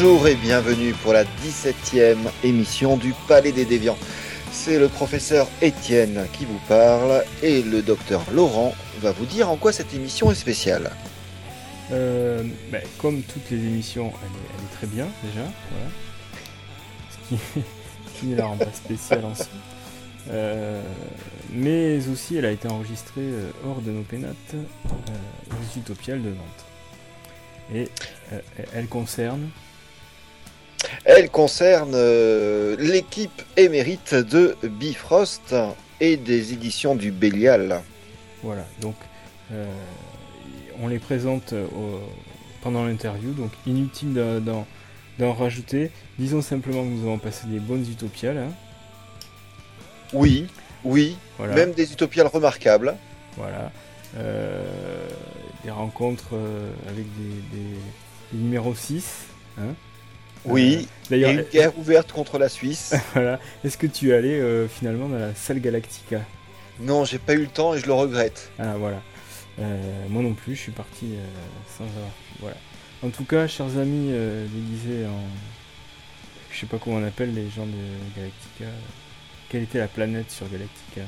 Bonjour et bienvenue pour la 17e émission du Palais des Déviants. C'est le professeur Étienne qui vous parle et le docteur Laurent va vous dire en quoi cette émission est spéciale. Euh, ben, comme toutes les émissions, elle est, très bien déjà. Ce qui, ne la rend pas spéciale en soi. Euh, mais aussi, elle a été enregistrée euh, hors de nos pénates, aux Utopiales de Nantes. Et elle concerne Elle concerne euh, l'équipe émérite de Bifrost et des éditions du Bélial. Voilà, donc euh, on les présente euh, au- pendant l'interview, donc inutile de- d'en rajouter. Disons simplement que nous avons passé des bonnes utopiales. hein. Oui, oui, Voilà, même des utopiales remarquables. voilà. Euh, des rencontres avec des, des- des numéros 6. Hein. Oui, Euh, et D'ailleurs, une guerre ouverte contre la Suisse. voilà. est-ce que tu es allé euh, finalement dans la salle Galactica? Non, j'ai pas eu le temps et je le regrette. Ah voilà. Euh, moi non plus, je suis parti sans avoir. Voilà. En tout cas, chers amis déguisés en. Je sais pas comment on appelle les gens de Galactica. Quelle était la planète sur Galactica?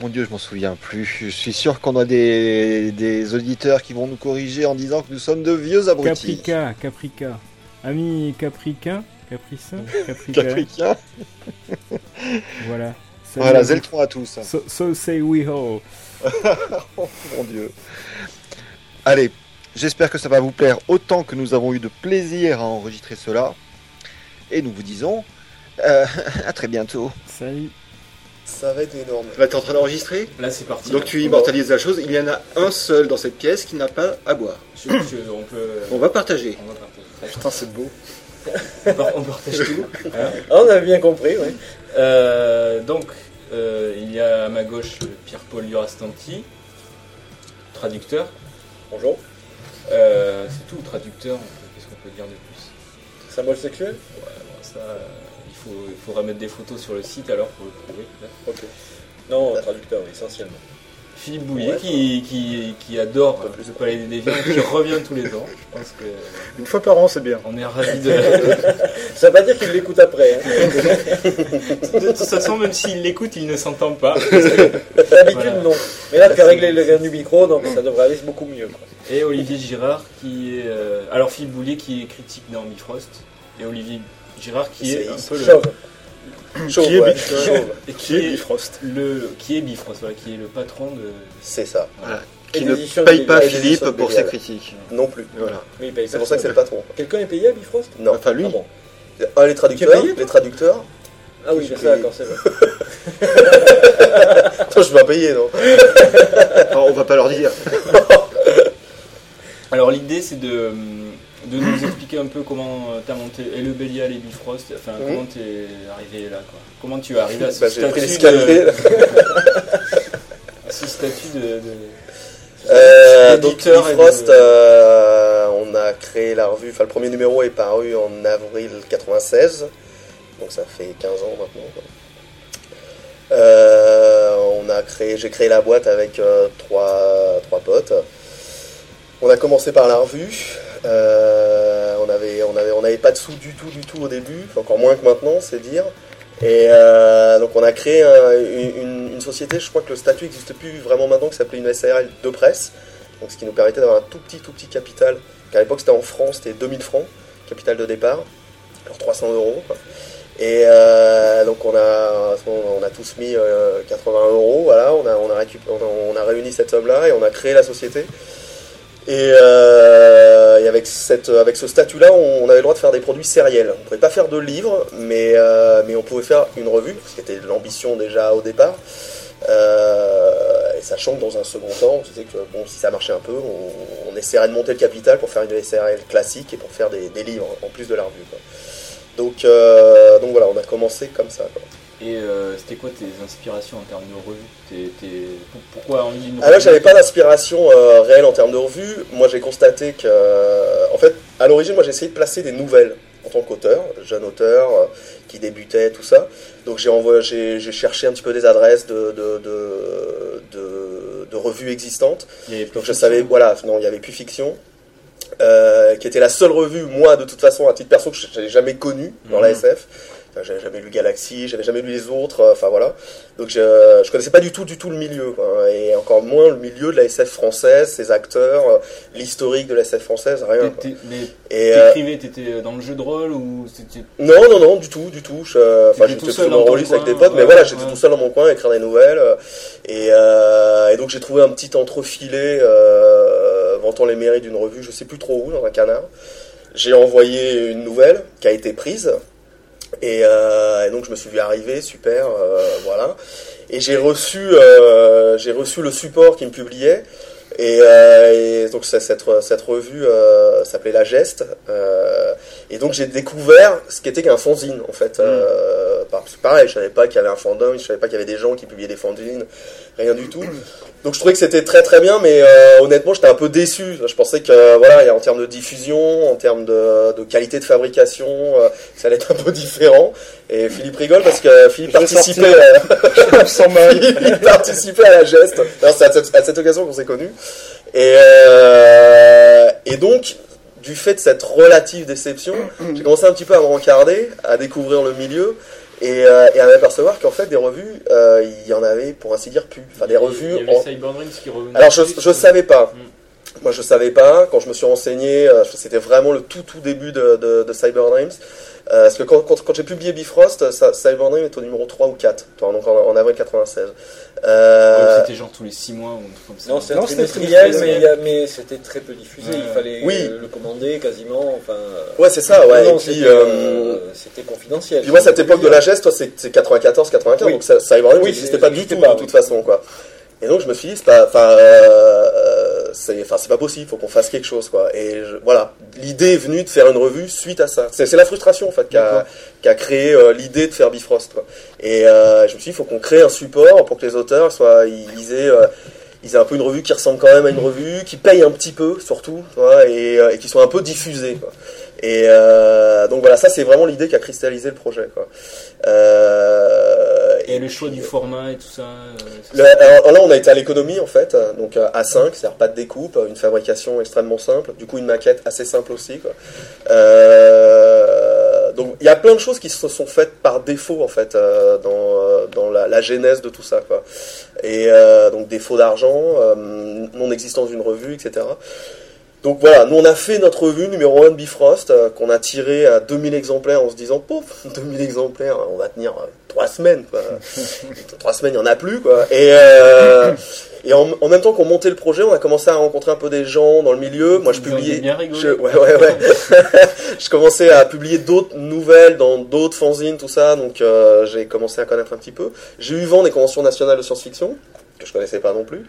Mon Dieu, je m'en souviens plus. Je suis sûr qu'on a des, des auditeurs qui vont nous corriger en disant que nous sommes de vieux abrutis. Caprica, Caprica. Ami Capricain Capricin Caprica. Capricain. Voilà. Salut Voilà, à vous. Zeltron à tous. So, so say we ho. Oh mon Dieu. Allez, j'espère que ça va vous plaire autant que nous avons eu de plaisir à enregistrer cela. Et nous vous disons euh, à très bientôt. Salut. Ça va être énorme. Là, tu es en train d'enregistrer? Là, c'est parti. Donc tu immortalises la chose. Il y en a un seul dans cette pièce qui n'a pas à boire. Je- je- on peut. On va partager. On va partager. Putain, c'est beau. On par- on partage tout. hein. Ah, on a bien compris, oui. Euh, donc, euh, il y a à ma gauche Pierre-Paul Durastanti, traducteur. Bonjour. Euh, c'est tout, traducteur. Qu'est-ce qu'on peut dire de plus? Symbole sexuel? Ouais, bon, ça, euh, il, faut, il faudra mettre des photos sur le site alors pour le prouver. Ok. Non, traducteur, essentiellement. Philippe Bouillet Ouais. qui, qui, qui adore le Palais des Déviants, qui revient tous les ans. Je pense que Une fois par an, c'est bien. on est ravis de. Ça veut pas dire qu'il l'écoute après. hein. De toute façon, même s'il l'écoute, il ne s'entend pas. D'habitude, Voilà. non. Mais là, tu as réglé le gain du micro, donc ça devrait aller beaucoup mieux. quoi. Et Olivier Girard qui est. euh, alors Philippe Boulier qui est critique dans Bifrost. Et Olivier Girard qui est, C'est- un peu le. Chauve. Qui est ouais. Qui est Bifrost. le qui est Bifrost, voilà, qui est le patron de. C'est ça. Voilà. Qui ne paye pas Philippe pour ses critiques. Non plus. Voilà. Oui, il paye C'est pour ça que c'est le patron. Quelqu'un est payé à Bifrost? Non. Enfin, lui. Ah bon. Un, les traducteurs. Payé, les traducteurs. Ah oui, c'est d'accord, c'est vrai. Attends, je vais pas payer, non Alors, on va pas leur dire. Alors l'idée c'est de, de nous expliquer un peu comment tu as monté et le Bélial et Bifrost, enfin comment tu es arrivé là quoi. Comment tu es arrivé à ce Bah, statut de, à ce statut de, de- Euh, donc de- Bifrost, euh, on a créé la revue, enfin le premier numéro est paru en avril 96, donc ça fait 15 ans maintenant. quoi. Euh, on a créé, j'ai créé la boîte avec euh, trois, trois potes. On a commencé par la revue. Euh, on avait, on avait, on n'avait pas de sous du tout, du tout au début, encore moins que maintenant, c'est dire. Et euh, donc on a créé un- une, société, je crois que le statut n'existe plus vraiment maintenant, qui s'appelait une SARL de presse, ce qui nous permettait d'avoir un tout petit, tout petit capital. qu'à l'époque c'était en France, c'était 2000 francs, capital de départ, alors 300 euros. Et donc on a, à on a tous mis euh, 80 euros, voilà, on, a, on a réuni cette somme-là et on a créé la société. Et, euh, et avec, cette, avec ce statut-là, on, avait le droit de faire des produits sériels. On ne pouvait pas faire de livres, mais, euh, mais on pouvait faire une revue, ce qui était l'ambition déjà au départ. Euh, et sachant que dans un second temps, on se que bon, si ça marchait un peu, on, essaierait de monter le capital pour faire une SRL classique et pour faire des, livres en plus de la revue. Donc, donc voilà, on a commencé comme ça. Et euh, c'était quoi tes inspirations en termes de revue T'es- t'es- pour- Pourquoi envie d'une Ah là, j'avais pas d'inspiration euh, réelle en termes de revue. Moi, j'ai constaté que, euh, en fait, à l'origine, moi, j'ai essayé de placer des nouvelles en tant qu'auteur, jeune auteur qui débutait, tout ça. Donc, j'ai envoyé, j'ai, j'ai cherché un petit peu des adresses de, de, de, de- de revues existantes. Donc, je savais, voilà, non, il y avait plus fiction. Qui était la seule revue, moi, de toute façon, à titre perso, que j'avais jamais connue dans la Mhm. SF. Enfin, j'avais jamais lu Galaxy, j'avais jamais lu les autres, euh, enfin voilà. Donc je, je connaissais pas du tout, du tout le milieu, et encore moins le milieu de la SF française, ses acteurs, euh, l'historique de la SF française, rien. quoi. Mais euh, t'écrivais, t'étais dans le jeu de rôle ou c'était. non, non, non, du tout, du tout. Je, enfin, T'étais tout j'étais seul dans rôliste avec des potes, mais voilà, j'étais tout seul dans mon coin à écrire des nouvelles. Et, et donc j'ai trouvé un petit entrefilet vantant les mérites d'une revue, je sais plus trop où, dans un canard. J'ai envoyé une nouvelle qui a été prise. Et, euh, et donc je me suis vu arriver, super, euh, voilà. Et j'ai reçu, euh, j'ai reçu le support qui me publiait. Et, euh, et donc cette, cette revue euh, s'appelait La Geste. euh, et donc j'ai découvert ce qu'était qu'un fanzine en fait. Euh, par- c'est pareil, je savais pas qu'il y avait un fandom, je savais pas qu'il y avait des gens qui publiaient des fanzines, rien du tout. Donc je trouvais que c'était très très bien, mais euh, honnêtement j'étais un peu déçu. Je pensais que voilà, et en termes de diffusion, en termes de, de qualité de fabrication, euh, ça allait être un peu différent. Et Philippe rigole parce que Philippe Je participait, euh. Philippe à la geste. C'est à cette, à cette occasion qu'on s'est connus. Et, euh, et donc, du fait de cette relative déception, j'ai commencé un petit peu à me rencarder, à découvrir le milieu et, euh, et à m'apercevoir qu'en fait, des revues, euh, il y en avait, pour ainsi dire, plus. Enfin, des revues. Il y avait en- Cyber Dreams qui. Alors, je, je savais pas. Mm. Moi, je savais pas. Quand je me suis renseigné, euh, c'était vraiment le tout, tout début de, de, de Cyber Dreams. Euh, parce que quand, quand, quand j'ai publié Bifrost, ça, Cyber Dream est au numéro 3 ou 4, donc en, en avril 96. Ouais, Euh, C'était genre tous les 6 mois ou un truc comme ça. Non, c'était trimestriel, mais, mais c'était très peu diffusé. Ouais. Il fallait Oui. euh, le commander quasiment. Enfin, ouais, c'est ça, ouais. non, et puis, c'était, confidentiel. puis moi, cette époque de la geste, toi, c'est c'est 94, 95, Oui. donc ça, Cyber Dream Oui, n'existait pas du tout, pas, de oui. toute façon, quoi. Et donc, je me suis dit, c'est pas, enfin, euh, c'est, enfin, c'est pas possible, faut qu'on fasse quelque chose, quoi. Et je- voilà, l'idée est venue de faire une revue suite à ça. C'est, c'est la frustration, en fait, qui a, créé euh, l'idée de faire Bifrost, quoi. Et euh, je me suis dit, il faut qu'on crée un support pour que les auteurs soient, ils, aient, euh, ils aient un peu une revue qui ressemble quand même à une revue, qui paye un petit peu, surtout, et, et qui soit un peu diffusée, quoi. Et euh, donc voilà, ça c'est vraiment l'idée qui a cristallisé le projet, quoi. Euh, Et le choix du format et tout ça. euh, le- alors là, on a été à l'économie en fait, euh, donc euh, A5, c'est-à-dire pas de découpe, euh, une fabrication extrêmement simple, du coup une maquette assez simple aussi. Quoi. Euh, donc il y a plein de choses qui se sont faites par défaut en fait euh, dans, euh, dans la, la genèse de tout ça. Quoi. Et euh, donc défaut d'argent, euh, non-existence d'une revue, etc. Donc voilà, nous on a fait notre revue numéro 1 de Bifrost, euh, qu'on a tiré à 2000 exemplaires en se disant, pouf, 2000 exemplaires, on va tenir 3 semaines, quoi. 3 semaines, il n'y en a plus, quoi. Et, euh, et en, en même temps qu'on montait le projet, on a commencé à rencontrer un peu des gens dans le milieu. Moi je publiais... Je, ouais, ouais, ouais. je commençais à publier d'autres nouvelles dans d'autres fanzines, tout ça, donc euh, j'ai commencé à connaître un petit peu. J'ai eu vent des conventions nationales de science-fiction, que je connaissais pas non plus.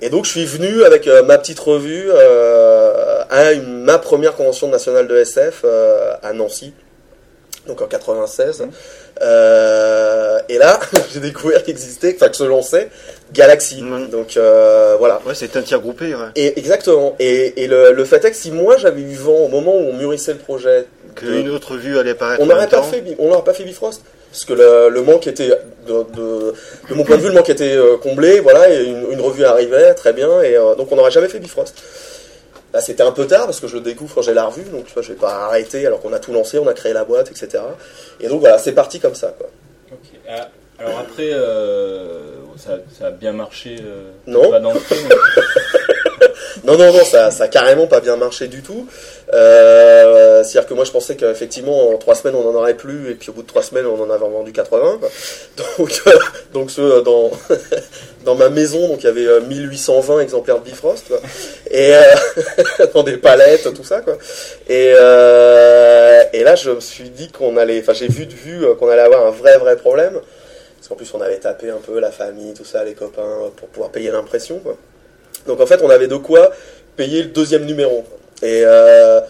Et donc je suis venu avec euh, ma petite revue euh, à une- ma première convention nationale de SF euh, à Nancy, donc en 96. Euh, et là, j'ai découvert qu'existait, enfin que se lançait Galaxy. Mhm. Donc voilà. Ouais, c'est un tir groupé, ouais. Et exactement. Et, et le, le fait est que si moi j'avais eu vent au moment où on mûrissait le projet, Qu'une autre vue allait apparaître. on n'aurait pas fait, on n'aurait pas fait Bifrost. Parce que le, le manque était, de, de, de mon point de vue, le manque était euh, comblé, voilà, et une, une revue arrivait, très bien, et euh, donc on n'aurait jamais fait Bifrost. Là, c'était un peu tard parce que je le découvre quand j'ai la revue, donc tu vois, je vais pas arrêter alors qu'on a tout lancé, on a créé la boîte, etc. Et donc voilà, c'est parti comme ça, quoi. Ok. Ah, Alors après, euh, ça, ça a bien marché. euh, Non. Pas dans le film, mais- Non, non, non, ça, ça carrément pas bien marché du tout. Euh, C'est-à-dire que moi, je pensais qu'effectivement, en trois semaines, on en aurait plus, et puis au bout de trois semaines, on en avait vendu 80. quoi. Donc, euh, donc ce, dans, dans ma maison, donc il y avait euh, 1820 exemplaires de Bifrost, et euh, dans des palettes, tout ça, quoi. Et, euh, et là, je me suis dit qu'on allait, enfin, j'ai vu de vue euh, qu'on allait avoir un vrai, vrai problème. Parce qu'en plus, on avait tapé un peu la famille, tout ça, les copains, pour pouvoir payer l'impression. Donc en fait, on avait de quoi payer le deuxième numéro. Et euh,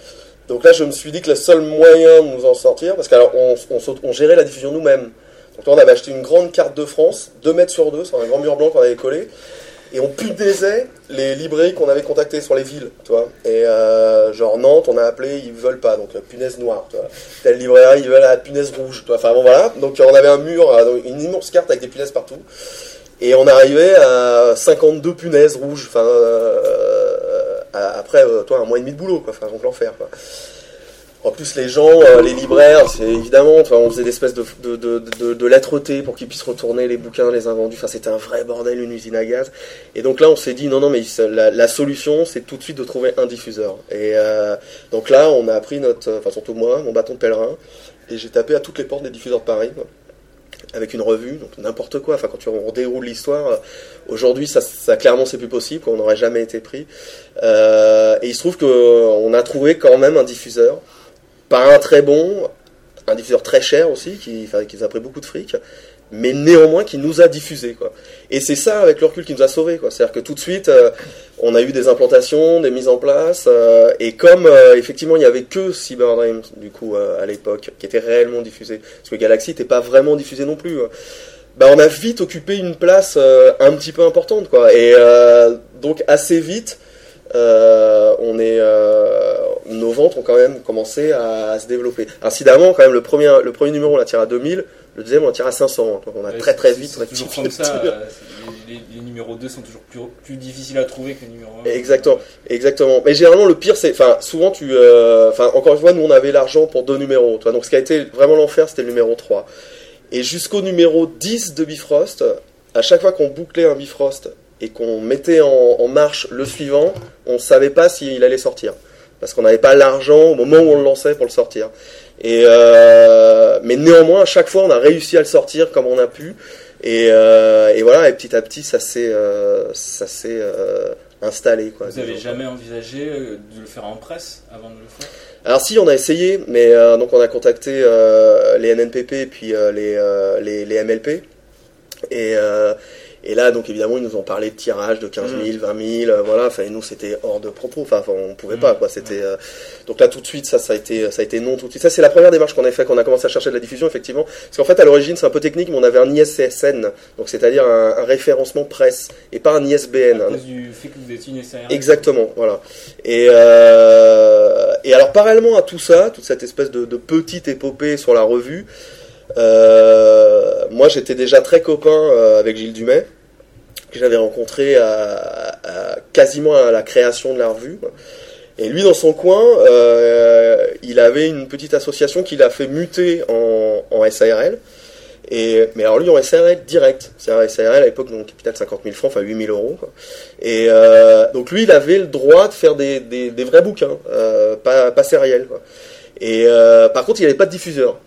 donc là, je me suis dit que le seul moyen de nous en sortir, parce qu'alors on, gérait la diffusion nous-mêmes. Donc là, on avait acheté une grande carte de France, 2 mètres sur 2, sur un grand mur blanc qu'on avait collé, et on punaisait les librairies qu'on avait contactées sur les villes, tu vois. Et euh, genre Nantes, on a appelé, ils veulent pas, donc euh, punaise noire, tu vois. Telle librairie, ils veulent la punaise rouge, tu vois. Enfin bon, voilà. Donc on avait un mur, euh, une immense carte avec des punaises partout. Et on arrivait à 52 punaises rouges, enfin, euh, a- après, euh, toi, un mois et demi de boulot, quoi. Enfin, donc l'enfer. En plus, les gens, euh, les libraires, c'est évidemment, on faisait des espèces de, de, pour qu'ils puissent retourner les bouquins, les invendus. Enfin, c'était un vrai bordel, une usine à gaz. Et donc là, on s'est dit, non, non, mais la, solution, c'est tout de suite de trouver un diffuseur. Et euh, donc là, on a pris notre, enfin, surtout moi, mon bâton de pèlerin, et j'ai tapé à toutes les portes des diffuseurs de Paris, avec une revue, donc n'importe quoi. Enfin, quand tu déroule l'histoire, euh, aujourd'hui, ça, clairement, c'est plus possible, on n'aurait jamais été pris. Euh, et il se trouve qu'on a trouvé quand même un diffuseur, pas un très bon, un diffuseur très cher aussi, qui, enfin, qui nous a pris beaucoup de fric, mais néanmoins qui nous a diffusé. Quoi. Et c'est ça, avec le recul, qui nous a sauvés. Quoi. C'est-à-dire que tout de suite, euh, on a eu des implantations, des mises en place, euh, et comme euh, effectivement il n'y avait que Cyber Dreams, du coup, à l'époque, qui était réellement diffusé, parce que Galaxy n'était pas vraiment diffusé non plus. Bah, on a vite occupé une place un petit peu importante, quoi. Et donc assez vite, on est, nos ventes ont quand même commencé à, à se développer. Incidemment, quand même, le premier, le premier numéro on l'a tiré à 2000, le deuxième on l'a tiré à 500. hein. Donc on a Ouais, très très vite toujours comme ça. euh, les, les- les numéros 2 sont toujours plus, plus difficiles à trouver que les numéros 1. Exactement. Exactement. Mais généralement, le pire, c'est, enfin, souvent, tu, euh, enfin, encore une fois, nous, on avait l'argent pour deux numéros, toi. Donc, ce qui a été vraiment l'enfer, c'était le numéro 3. Et jusqu'au numéro 10 de Bifrost, à chaque fois qu'on bouclait un Bifrost et qu'on mettait en, en marche le suivant, on savait pas s'il allait sortir. Parce qu'on n'avait pas l'argent au moment où on le lançait pour le sortir. Et, euh, mais néanmoins, à chaque fois, on a réussi à le sortir comme on a pu. Et, euh, et voilà, et petit à petit, ça s'est, euh, ça s'est installé. Quoi, Vous avez disons. jamais envisagé de le faire en presse avant de le faire? Alors si, on a essayé, mais euh, donc on a contacté euh, les NNPP et puis euh, les, les, les MLP. Et, et là, donc évidemment, ils nous ont parlé de tirage de 15 000, 20 000, euh, voilà. Enfin, et nous, c'était hors de propos. Enfin, on pouvait pas, Mm. quoi. C'était euh, donc là tout de suite, ça, ça a été, ça a été non tout de suite. Ça, c'est la première démarche qu'on a fait quand on a commencé à chercher de la diffusion, effectivement. Parce qu'en fait, à l'origine, c'est un peu technique, mais on avait un ISSN, donc c'est-à-dire un, un référencement presse et pas un ISBN. À cause du fait que vous êtes une SARL Exactement, voilà. Et, euh, et alors parallèlement à tout ça, toute cette espèce de, de petite épopée sur la revue, moi j'étais déjà très copain euh, avec Gilles Dumais, que j'avais rencontré à, à- quasiment à la création de la revue. Et lui, dans son coin, euh, il avait une petite association qu'il a fait muter en, en SARL. Et, mais alors lui en SARL direct, c'est-à-dire SARL à l'époque donc capital 50 000 francs, enfin 8 000 euros. Quoi. Et euh, donc lui, il avait le droit de faire des, des, des vrais bouquins, euh, pas, pas sériels. Quoi. Et euh, par contre, il n'y avait pas de diffuseur.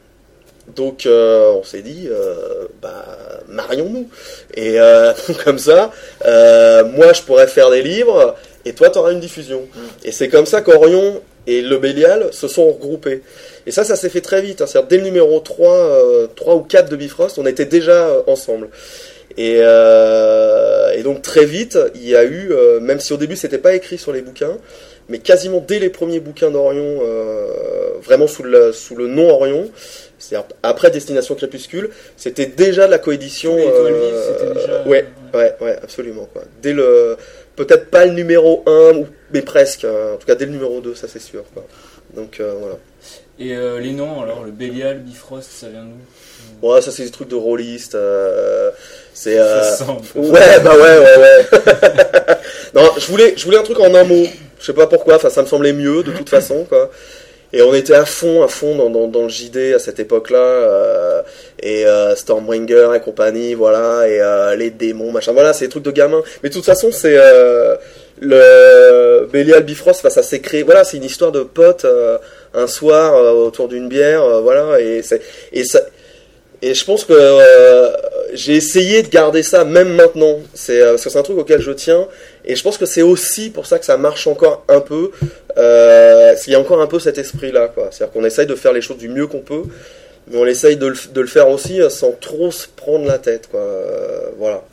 Donc euh, on s'est dit, euh, bah marions-nous. Et euh, comme ça, euh, moi je pourrais faire des livres et toi tu auras une diffusion. Et c'est comme ça qu'Orion et le Bélial se sont regroupés. Et ça, ça s'est fait très vite. hein. C'est-à-dire dès le numéro 3, euh, 3 ou 4 de Bifrost, on était déjà euh, ensemble. Et, euh, et donc très vite, il y a eu, euh, même si au début c'était pas écrit sur les bouquins, mais quasiment dès les premiers bouquins d'Orion, euh, vraiment sous le, sous le nom Orion, c'est-à-dire après Destination Crépuscule, c'était déjà de la coédition. Étoiles euh, déjà- ouais, ouais, ouais, absolument. Quoi. Dès le, peut-être pas le numéro 1, ou- mais presque. hein. En tout cas, dès le numéro 2, ça c'est sûr. Quoi. Donc euh, voilà. Et euh, les noms, alors le Bélial, Bifrost, ça vient d'où? Ouais, ça c'est des trucs de rôliste. euh, c'est. euh, Ça sent un peu. Ouais, bah ouais, ouais, ouais. non, je voulais, je voulais un truc en un mot. Je sais pas pourquoi. Enfin, ça me semblait mieux de toute façon, quoi. Et on était à fond, à fond dans, le JD à cette époque-là, euh, et euh, Stormbringer et compagnie, voilà, et euh, les démons, machin, voilà, c'est des trucs de gamin. Mais de toute façon, c'est euh, le Bélial Bifrost, ça s'est créé, voilà, c'est une histoire de potes un soir autour d'une bière, voilà, et et ça. Et je pense que j'ai essayé de garder ça même maintenant. C'est parce que c'est un truc auquel je tiens. Et je pense que c'est aussi pour ça que ça marche encore un peu. Euh, Il y a encore un peu cet esprit-là. C'est-à-dire qu'on essaye de faire les choses du mieux qu'on peut. Mais on essaye de le, faire aussi euh, sans trop se prendre la tête. Euh, voilà.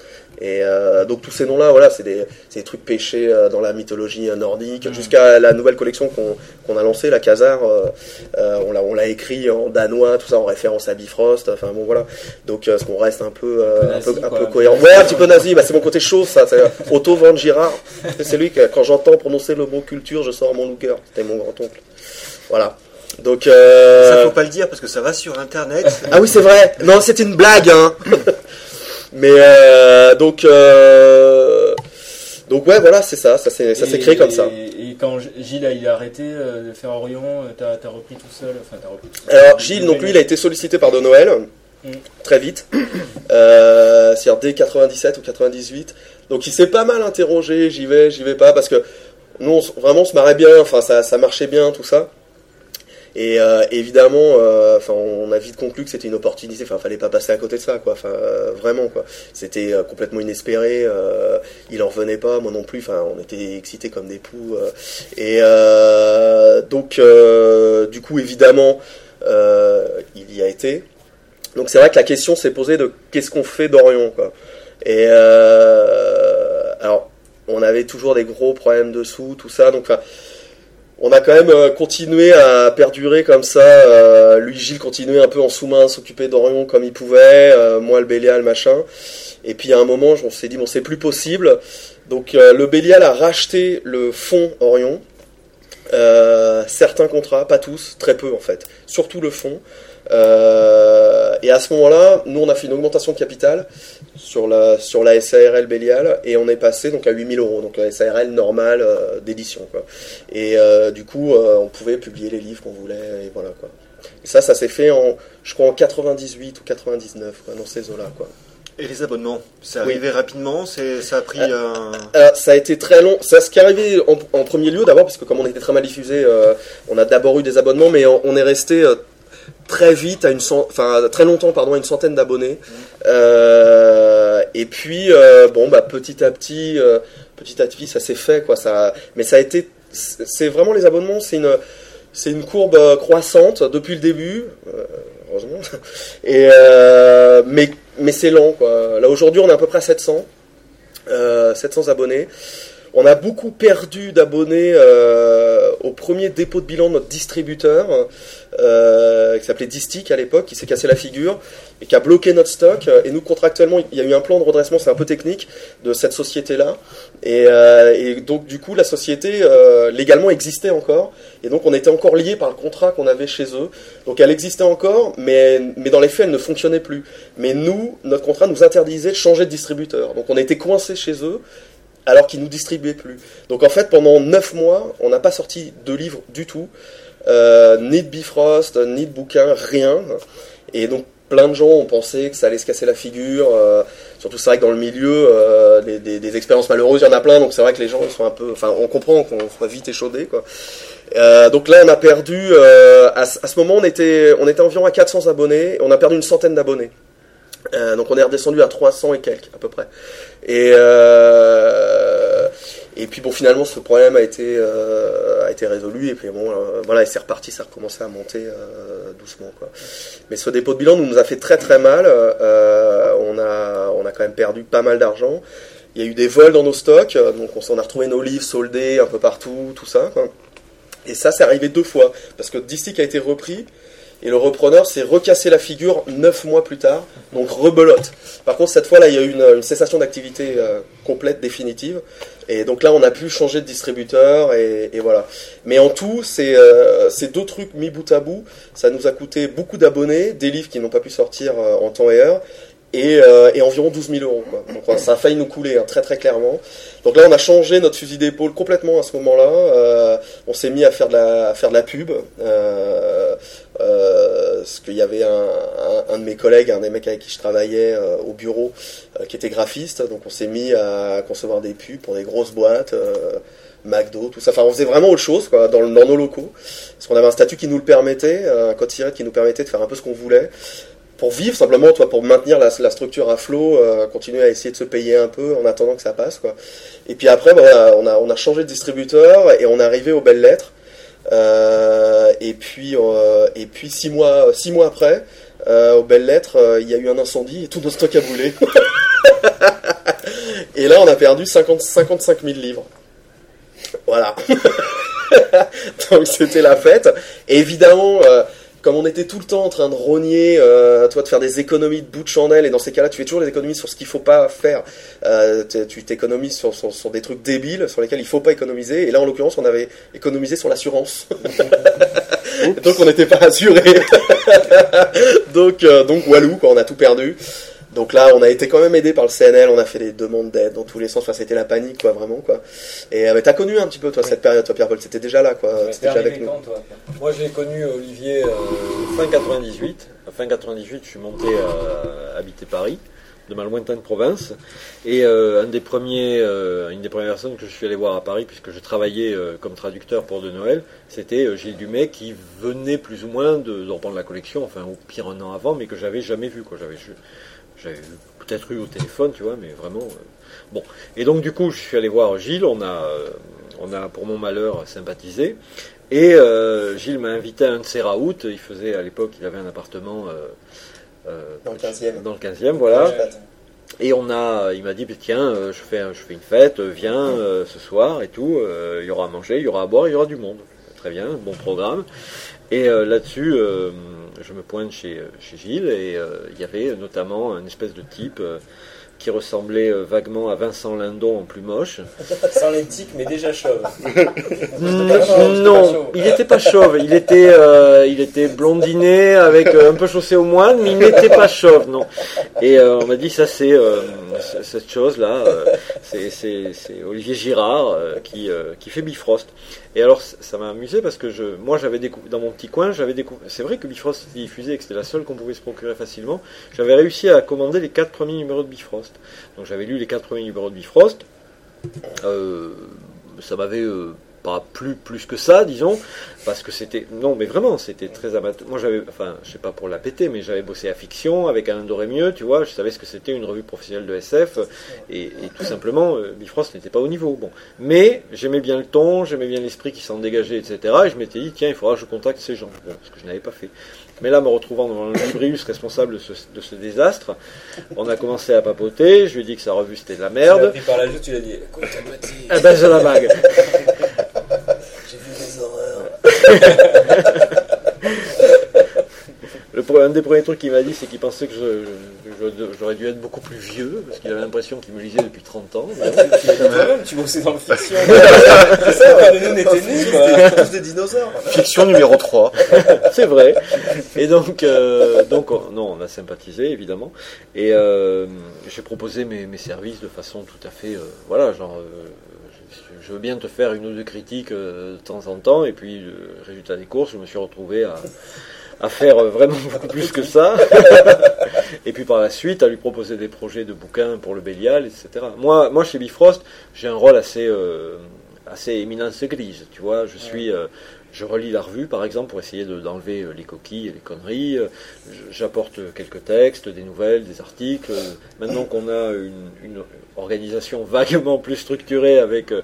Et euh, donc tous ces noms-là, voilà, c'est des, des trucs pêchés euh, dans la mythologie euh, nordique, Mhm. jusqu'à la nouvelle collection qu'on qu'on a lancée, la Khazar, euh, euh, on l'a écrit en danois, tout ça en référence à Bifrost. Enfin bon voilà. Donc euh, ce qu'on reste un peu euh, Un peu nazi, un peu cohérent. Ouais, un petit peu nazi. Bah, c'est mon côté chaud, ça. C'est Otto von Girard. C'est lui que quand j'entends prononcer le mot culture, je sors mon looker. C'était mon grand oncle. Voilà. Donc euh, Ça faut pas le dire parce que ça va sur internet. ah oui, c'est vrai. Non, c'est une blague, hein. Mais euh, donc, euh, donc ouais, voilà, c'est ça. Ça s'est, ça s'est Et- créé comme ça. Et, quand Gilles a, il a arrêté euh, de faire Orion, t'as as repris tout seul. Enfin, t'as repris tout seul. Alors Gilles, donc lui, il a été sollicité par De Noël Mm. très vite, c'est-à-dire dès 97 ou 98. Donc il s'est pas mal interrogé, j'y vais, j'y vais pas, parce que nous, on vraiment, on se marrait bien, enfin ça, ça marchait bien, tout ça. Et euh, évidemment, euh, enfin, on a vite conclu que c'était une opportunité. Enfin, fallait pas passer à côté de ça, quoi. Enfin, euh, vraiment, quoi. C'était euh, complètement inespéré. euh, il en revenait pas, moi non plus. Enfin, on était excités comme des poux. et donc, du coup, évidemment, il y a été. Donc, c'est vrai que la question s'est posée de qu'est-ce qu'on fait d'Orion, quoi. Et alors, on avait toujours des gros problèmes de sous, tout ça. Donc, enfin, on a quand même euh, continué à perdurer comme ça. Euh, lui, Gilles, continuait un peu en sous-main s'occuper d'Orion comme il pouvait. euh, moi, le Bélial, machin. Et puis, à un moment, on s'est dit, bon, c'est plus possible. Donc, euh, le Bélial a racheté le fonds Orion. Euh, certains contrats, pas tous, très peu en fait. Surtout le fonds. Et à ce moment-là, nous, on a fait une augmentation de capital sur la, sur la SARL Bélial et on est passé donc à 8000 euros, donc la SARL normale euh, d'édition. Quoi. Et euh, du coup, euh, on pouvait publier les livres qu'on voulait et voilà quoi. Et ça, ça s'est fait en, je crois, en 98 ou 99, quoi, dans ces eaux-là. Quoi. Et les abonnements C'est Oui. arrivé rapidement c'est, Ça a pris Euh. Alors, ça a été très long. C'est ce qui est arrivé en, en premier lieu d'abord, parce que comme on était très mal diffusé, euh, on a d'abord eu des abonnements, mais on, on est resté euh, très vite à une enfin très longtemps pardon à une centaine d'abonnés. Euh, et puis euh, bon bah petit à petit, euh, petit à petit ça s'est fait quoi. Ça, mais ça a été, c'est vraiment les abonnements, c'est une c'est une courbe croissante depuis le début, heureusement. Et mais mais c'est lent quoi. Là aujourd'hui on est à peu près à 700. Euh, 700 abonnés. On a beaucoup perdu d'abonnés au premier dépôt de bilan de notre distributeur, euh, qui s'appelait Distic à l'époque, qui s'est cassé la figure et qui a bloqué notre stock. Et nous, contractuellement, il y a eu un plan de redressement, c'est un peu technique, de cette société-là. Et, euh, et donc, du coup, la société euh, légalement existait encore. Et donc, on était encore lié par le contrat qu'on avait chez eux. Donc, elle existait encore, mais, mais dans les faits, elle ne fonctionnait plus. Mais nous, notre contrat nous interdisait de changer de distributeur. Donc, on était coincé chez eux alors qu'ils nous distribuaient plus. Donc en fait, pendant 9 mois, on n'a pas sorti de livre du tout, euh, ni de Bifrost, ni de bouquin, rien. Et donc plein de gens ont pensé que ça allait se casser la figure. euh, surtout c'est vrai que dans le milieu, euh, des, expériences malheureuses, il y en a plein. Donc c'est vrai que les gens sont un peu, enfin on comprend qu'on soit vite échaudé quoi. Donc là on a perdu, à, ce- moment on était, on était environ à 400 abonnés, on a perdu une centaine d'abonnés. Donc on est redescendu à 300 et quelques à peu près. Et, et puis bon, finalement, ce problème a été, euh, a été résolu. Et puis bon, euh, voilà, et c'est reparti, ça a recommencé à monter euh, doucement. Quoi. Mais ce dépôt de bilan nous, nous a fait très très mal. Euh, on, a, on a quand même perdu pas mal d'argent. Il y a eu des vols dans nos stocks, donc on s'en a retrouvé nos livres soldés un peu partout, tout ça. Quoi. Et ça, c'est arrivé deux fois, parce que Distic a été repris, et le repreneur s'est recassé la figure neuf mois plus tard, donc rebelote. Par contre, cette fois-là, il y a eu une, une cessation d'activité euh, complète, définitive, et donc là, on a pu changer de distributeur, et, et voilà. Mais en tout, c'est euh, deux trucs mis bout à bout, ça nous a coûté beaucoup d'abonnés, des livres qui n'ont pas pu sortir euh, en temps et heure, et, euh, et environ 12 000 euros. Quoi. Donc ça a failli nous couler hein, très très clairement. Donc là, on a changé notre fusil d'épaule complètement à ce moment-là. Euh, on s'est mis à faire de la, à faire de la pub. Euh, euh, parce qu'il y avait un, un, de mes collègues, un des mecs avec qui je travaillais euh, au bureau, euh, qui était graphiste. Donc on s'est mis à concevoir des pubs pour des grosses boîtes. McDo, tout ça. Enfin, on faisait vraiment autre chose quoi, dans, nos locaux. Parce qu'on avait un statut qui nous le permettait, un code qui nous permettait de faire un peu ce qu'on voulait pour vivre simplement, toi, pour maintenir la, structure à flot, euh, continuer à essayer de se payer un peu en attendant que ça passe, quoi. Et puis après, bah, on a on a changé de distributeur et on est arrivé aux belles lettres. Euh, et puis euh, et puis six mois six mois après, aux belles lettres, il y a eu un incendie et tout notre stock a brûlé. et là, on a perdu 50 55 000 livres. Voilà. Donc c'était la fête. Évidemment. Comme on était tout le temps en train de rogner, euh, toi, de faire des économies de bout de chandelle, et dans ces cas-là, tu fais toujours des économies sur ce qu'il faut pas faire. Euh, tu t'économises sur, sur, sur des trucs débiles sur lesquels il faut pas économiser. Et là, en l'occurrence, on avait économisé sur l'assurance. donc, on n'était pas assuré. donc, euh, donc, walou, quoi, on a tout perdu. Donc là, on a été quand même aidé par le CNL, on a fait des demandes d'aide dans tous les sens, enfin c'était la panique quoi, vraiment quoi. Et euh, mais t'as connu un petit peu toi cette période, toi Pierre-Paul, c'était déjà là quoi, c'était déjà avec nous. toi Moi, j'ai connu Olivier euh, fin 98. Fin 98, je suis monté à habiter Paris, de ma lointaine province. Et euh, un des premiers, euh, une des premières personnes que je suis allé voir à Paris, puisque je travaillais euh, comme traducteur pour De Noël, c'était euh, Gilles Dumay qui venait plus ou moins de, de reprendre la collection, enfin au pire un an avant, mais que j'avais jamais vu. Quoi. J'avais, j'avais peut-être eu au téléphone, tu vois, mais vraiment. euh, bon. Et donc du coup, je suis allé voir Gilles. On a, euh, on a pour mon malheur sympathisé. Et euh, Gilles m'a invité à un de ses raouts. Il faisait à l'époque, il avait un appartement euh, Dans le 15e. Dans le 15e, voilà. Ouais. Et on a, il m'a dit, tiens, euh, je fais, je fais une fête, viens euh, ce soir et tout. euh, Il y aura à manger, il y aura à boire, il y aura du monde. Très bien, bon programme. Et euh, là-dessus, je me pointe chez, chez Gilles et euh, il y avait notamment un espèce de type euh, qui ressemblait euh, vaguement à Vincent Lindon en plus moche. Sans tics, mais déjà chauve. Mm, pas non, il n'était pas chauve. Il était, euh, il était blondiné avec euh, un peu chaussé au moine, mais il n'était pas chauve, non. Et on m'a dit ça, c'est cette chose-là, euh, c'est- Olivier Girard qui qui fait Bifrost. Et alors ça m'a amusé parce que je, moi j'avais découvert dans mon petit coin, j'avais découvert. C'est vrai que Bifrost était diffusé et que c'était la seule qu'on pouvait se procurer facilement. J'avais réussi à commander les quatre premiers numéros de Bifrost. Donc j'avais lu les quatre premiers numéros de Bifrost. Euh, ça m'avait euh, pas plu plus que ça, disons, parce que c'était non, mais vraiment, c'était très amateur. Moi, j'avais, enfin, je sais pas pour la péter, mais j'avais bossé à fiction avec Alain Dorémieux, tu vois, je savais ce que c'était une revue professionnelle de SF, et, tout simplement, euh, Bifrost n'était pas au niveau. Bon, mais j'aimais bien le ton, j'aimais bien l'esprit qui s'en dégageait, etc. Et je m'étais dit, tiens, il faudra que je contacte ces gens, ce que je n'avais pas fait. Mais là, me retrouvant devant le librius responsable de ce, de ce désastre, on a commencé à papoter. Je lui ai dit que sa revue c'était de la l'as merde. par la joue, tu lui as dit Écoute, Eh ben, c'est la bague. j'ai vu des horreurs. Le, un des premiers trucs qu'il m'a dit, c'est qu'il pensait que j'aurais dû être beaucoup plus vieux, parce qu'il avait l'impression qu'il me lisait depuis 30 ans. Toi-même, tu bossais dans le fiction. C'est ça, ouais, nous on était nés, quoi. C'était tous des dinosaures. Fiction numéro 3. c'est vrai. Et donc, euh, donc on- non, on a sympathisé, évidemment. Et euh, j'ai proposé mes, mes services de façon tout à fait, euh, voilà, genre, euh, je, je veux bien te faire une ou deux critiques euh, de temps en temps, et puis, euh, résultat des courses, je me suis retrouvé à, à faire euh, vraiment beaucoup plus que ça. et puis par la suite, à lui proposer des projets de bouquins pour le Bélial, etc. Moi, moi chez Bifrost, j'ai un rôle assez, euh, assez éminence grise, tu vois. Je suis, euh, je relis la revue, par exemple, pour essayer de- d'enlever euh, les coquilles et les conneries. Euh, J'apporte quelques textes, des nouvelles, des articles. Euh, Maintenant qu'on a une, une organisation vaguement plus structurée avec euh,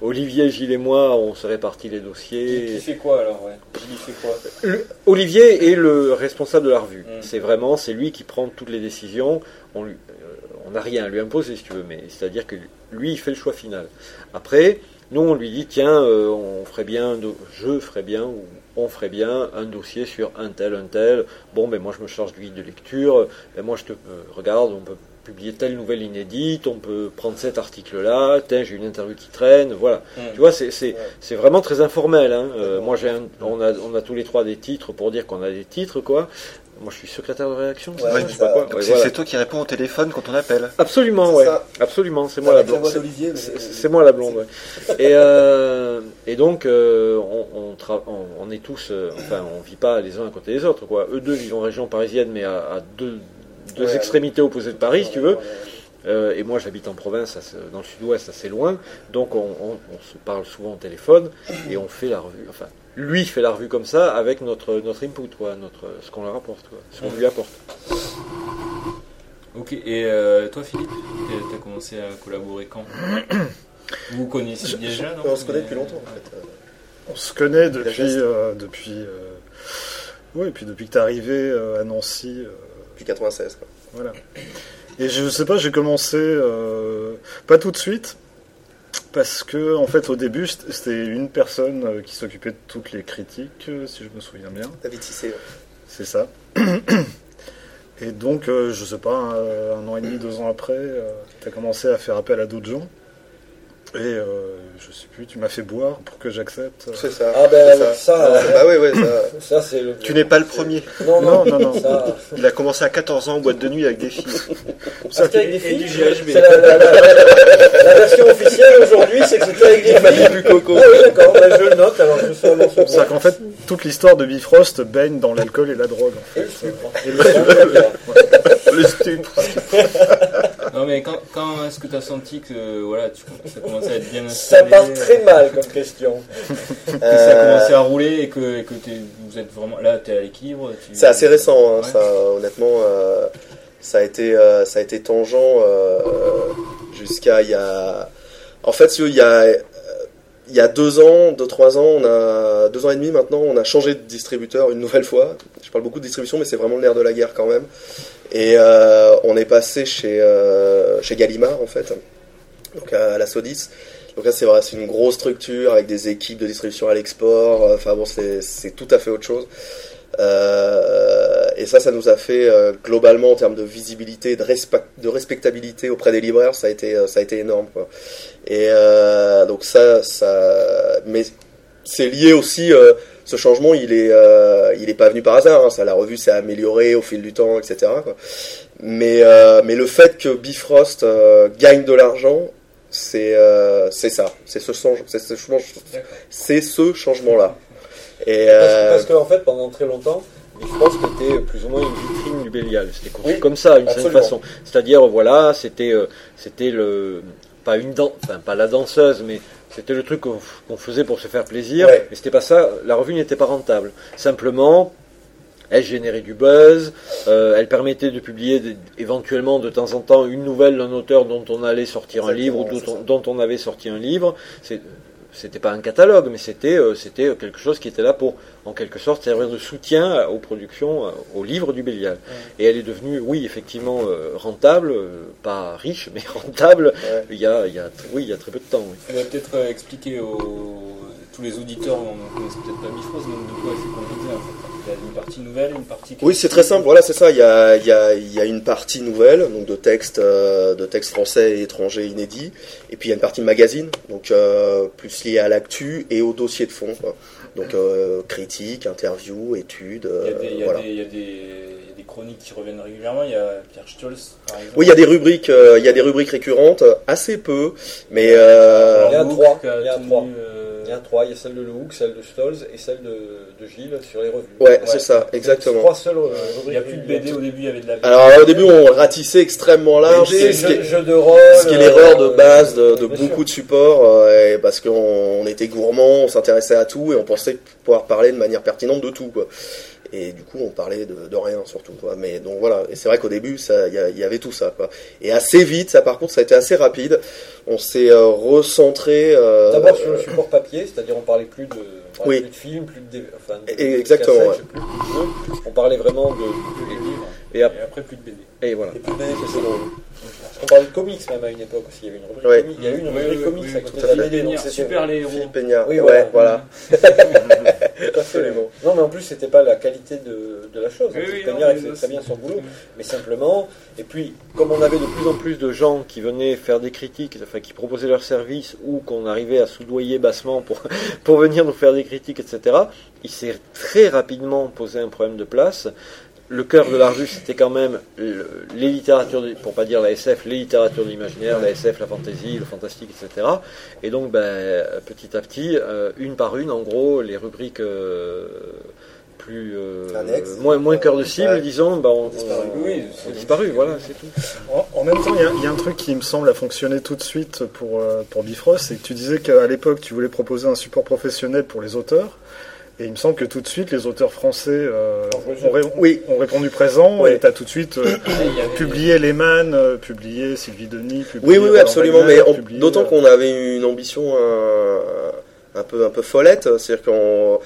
Olivier, Gilles et moi, on se répartit les dossiers. qui fait quoi alors, ouais? Fait quoi? Le- Olivier est le responsable de la revue. Mm. C'est vraiment, c'est lui qui prend toutes les décisions. On lui, euh, on n'a rien à lui imposer, si tu veux, mais c'est-à-dire que lui, il fait le choix final. Après, nous, on lui dit, tiens, euh, on ferait bien, je ferais bien, ou on ferait bien un dossier sur un tel, un tel. Bon, ben moi, je me charge du guide de lecture. Ben moi, je te euh, regarde, on peut publier telle nouvelle inédite, on peut prendre cet article-là, tiens, j'ai une interview qui traîne, voilà. Mm. Tu vois, c'est, Ouais. vraiment très informel. Hein. Euh, moi, j'ai un- on, a, on a tous les trois des titres pour dire qu'on a des titres, quoi. Moi, je suis secrétaire de rédaction, c'est Ouais, ça, c'est je sais pas ça. quoi. Donc Ouais, c'est voilà. c'est toi qui réponds au téléphone quand on appelle. Absolument, C'est ouais. ça. Absolument, c'est moi la blonde. C'est- moi la blonde. Et, euh, et donc, euh, on, on, tra- on, on est tous, euh, enfin, on vit pas les uns à côté des autres, quoi. Eux deux vivent en région parisienne, mais à, à deux, deux Ouais, extrémités opposées de Paris, si tu veux. Euh, et moi, j'habite en province, dans le sud-ouest, assez loin. Donc, on, on- on se parle souvent au téléphone et on fait la revue. Enfin, lui fait la revue comme ça avec notre notre input, quoi, notre ce qu'on leur apporte, quoi, ce qu'on lui apporte. Ok, et euh, toi Philippe, t'as- commencé à collaborer quand? Vous vous connaissiez déjà, non? On se connaît Mais- depuis longtemps en fait. Euh, On se connaît depuis. euh, depuis euh, et puis depuis que t'es arrivé euh, à Nancy. euh, Depuis 96 quoi. voilà. Et je sais pas, j'ai commencé. euh, pas tout de suite. Parce que, en fait, au début, c'était une personne euh, qui s'occupait de toutes les critiques, euh, si je me souviens bien. David Cissé. C'est ça. Et donc, euh, je sais pas, un, un an et demi, deux ans après, tu as commencé à faire appel à d'autres gens. Et euh, je sais plus, tu m'as fait boire pour que j'accepte. C'est ça. Ah ben alors ça, bah oui, oui, ça. ça c'est le. Tu n'es pas le premier. Non, non, Non, non, non. Ça, Il a commencé à 14 ans en boîte de nuit avec des filles. ça c'était avec des Et filles. du GHB. La, la- la- la- la version officielle aujourd'hui, c'est que c'était avec des filles. Du coco. Ah oui, d'accord, ben, je le note, alors je suis allé sur C'est qu'en fait, toute l'histoire de Bifrost baigne dans l'alcool et la drogue. en Et le stupre. Et le Le stupre. Non mais quand, quand est-ce que tu as senti que voilà, tu, ça commençait à être bien Ça installé part très mal comme question. que ça a Euh, commencé à rouler et que, et que t'es- vous êtes vraiment là, tu es à l'équilibre. tu- C'est assez récent, hein, Ouais. ça, honnêtement. euh, ça, a été, euh, ça a été tangent euh, jusqu'à il y a. En fait, il y a, euh, il y a deux ans, deux, trois ans, on a, deux ans et demi maintenant, on a changé de distributeur une nouvelle fois. Je parle beaucoup de distribution, mais c'est vraiment l'air de la guerre quand même. Et euh, on est passé chez, euh, chez Gallimard, en fait, donc à, la Sodis. Donc là, c'est une grosse structure avec des équipes de distribution à l'export. Enfin bon, c'est tout à fait autre chose. Euh, et ça, ça nous a fait euh, globalement en termes de visibilité, de, respe- de respectabilité auprès des libraires, ça a été, euh, ça a été énorme. Et euh, donc ça, ça, mais c'est lié aussi. Ce changement, il est, euh, il est pas venu par hasard. Hein, ça, la revue s'est améliorée au fil du temps, etc. quoi. Mais, euh, mais le fait que Bifrost euh, gagne de l'argent, c'est, c'est ça. C'est ce, change- c'est ce, change- c'est ce changement-là. Et Parce, parce que en fait, pendant très longtemps, je pense que c'était plus ou moins une vitrine du Bélial. C'était Oui, comme ça, d'une certaine façon. C'est-à-dire, voilà, c'était, c'était le, pas une dan- enfin pas la danseuse, mais c'était le truc qu'on faisait pour se faire plaisir. Ouais. Mais c'était pas ça. La revue n'était pas rentable. Simplement. Elle générait du buzz, euh, elle permettait de publier des- éventuellement de temps en temps une nouvelle d'un auteur dont on allait sortir un livre ou Exactement, dont on, dont on avait sorti un livre. C'était pas un catalogue, mais c'était euh, c'était quelque chose qui était là pour, en quelque sorte, servir de soutien aux productions, euh, aux livres du Bélial. Et elle est devenue, oui, effectivement, euh, rentable, euh, pas riche, mais rentable. Ouais. Il y a, il y a, oui, il y a très peu de temps. oui. Tu vas peut-être euh, expliquer aux tous les auditeurs, on ne connaît peut-être pas Bifrost, donc de quoi c'est composé en fait? Il y a une partie nouvelle, une partie. Oui, c'est très simple. Voilà, c'est ça. Il y a, il y, a, il y a une partie nouvelle, donc de textes, euh, de textes français et étrangers inédits, et puis il y a une partie magazine, donc euh, plus liée à l'actu et au dossier de fond. quoi. Donc euh, critique, interview, études, Il y a euh, des, voilà. y a chroniques qui reviennent régulièrement. Il y a Pierre Stolz, par exemple. Oui, il y a des rubriques, euh, il y a des rubriques récurrentes, euh, assez peu, mais euh, Il y a trois, y a trois. Il y a trois, il y a celle de Le Hook, celle de Stolz et celle de, de Gilles sur les revues. ouais, c'est ça, exactement. Trois seules euh, Il n'y a plus de BD au début, il y avait de la BD. Alors au début, on ratissait extrêmement large, BD, ce qui est- de rôle. Ce qui est l'erreur de euh, base de, beaucoup sûr. de supports, euh, et parce qu'on on était gourmand, on s'intéressait à tout et on pensait pouvoir parler de manière pertinente de tout. Quoi. Et du coup, on parlait de, de rien surtout. Quoi. Mais donc voilà, et c'est vrai qu'au début, ça- il y, avait tout ça. Quoi. Et assez vite, ça par contre, ça a été assez rapide. On s'est euh, recentré. euh, D'abord sur le support papier, c'est-à-dire on parlait plus de, on parlait Oui. plus de films, plus de, enfin, de, exactement, cassettes, ouais. je sais plus, plus de jeux. On parlait vraiment de. Et, ap- Et après, plus de BD. et voilà. Et plus de BD, c'est drôle. On parlait de comics même à une époque aussi. Il y avait une rubrique Ouais. comics. Il y a eu une rubrique oui, comics oui, à côté tout de à la. BD. c'était- super les héros. Philippe Peignard. Oui, ouais, voilà. Absolument. Non, mais en plus, c'était pas la qualité de, de la chose. Oui, Donc, oui, Peignard, faisait très bien c'est- son boulot. Mais simplement, et puis, comme on avait de plus en plus de gens qui venaient faire des critiques, enfin, qui proposaient leurs services, ou qu'on arrivait à soudoyer bassement pour, pour venir nous faire des critiques, etc., il s'est très rapidement posé un problème de place. Le cœur de la revue, c'était quand même le- les littératures, de- pour pas dire la SF, les littératures de l'imaginaire, la SF, la fantasy, le fantastique, etc. Et donc, ben, petit à petit, euh, une par une, en gros, les rubriques euh, plus euh, Annexes. moins, moins cœur de cible, Ouais. disons, ben, on, Disparu. on- Oui, on c'est- disparu, voilà, c'est tout. En, en même temps, il y, y a un truc qui me semble a fonctionné tout de suite pour, euh, pour Bifrost, c'est que tu disais qu'à l'époque, tu voulais proposer un support professionnel pour les auteurs. Et il me semble que tout de suite, les auteurs français euh, ont, ré- Oui. ont répondu présent Oui. et tu as tout de suite euh, publié Lehmann, euh, publié Sylvie Denis, publié Oui, oui, oui, absolument. Wagner, Mais on- publié, d'autant qu'on avait une ambition un, un peu, un peu follette, c'est-à-dire qu'on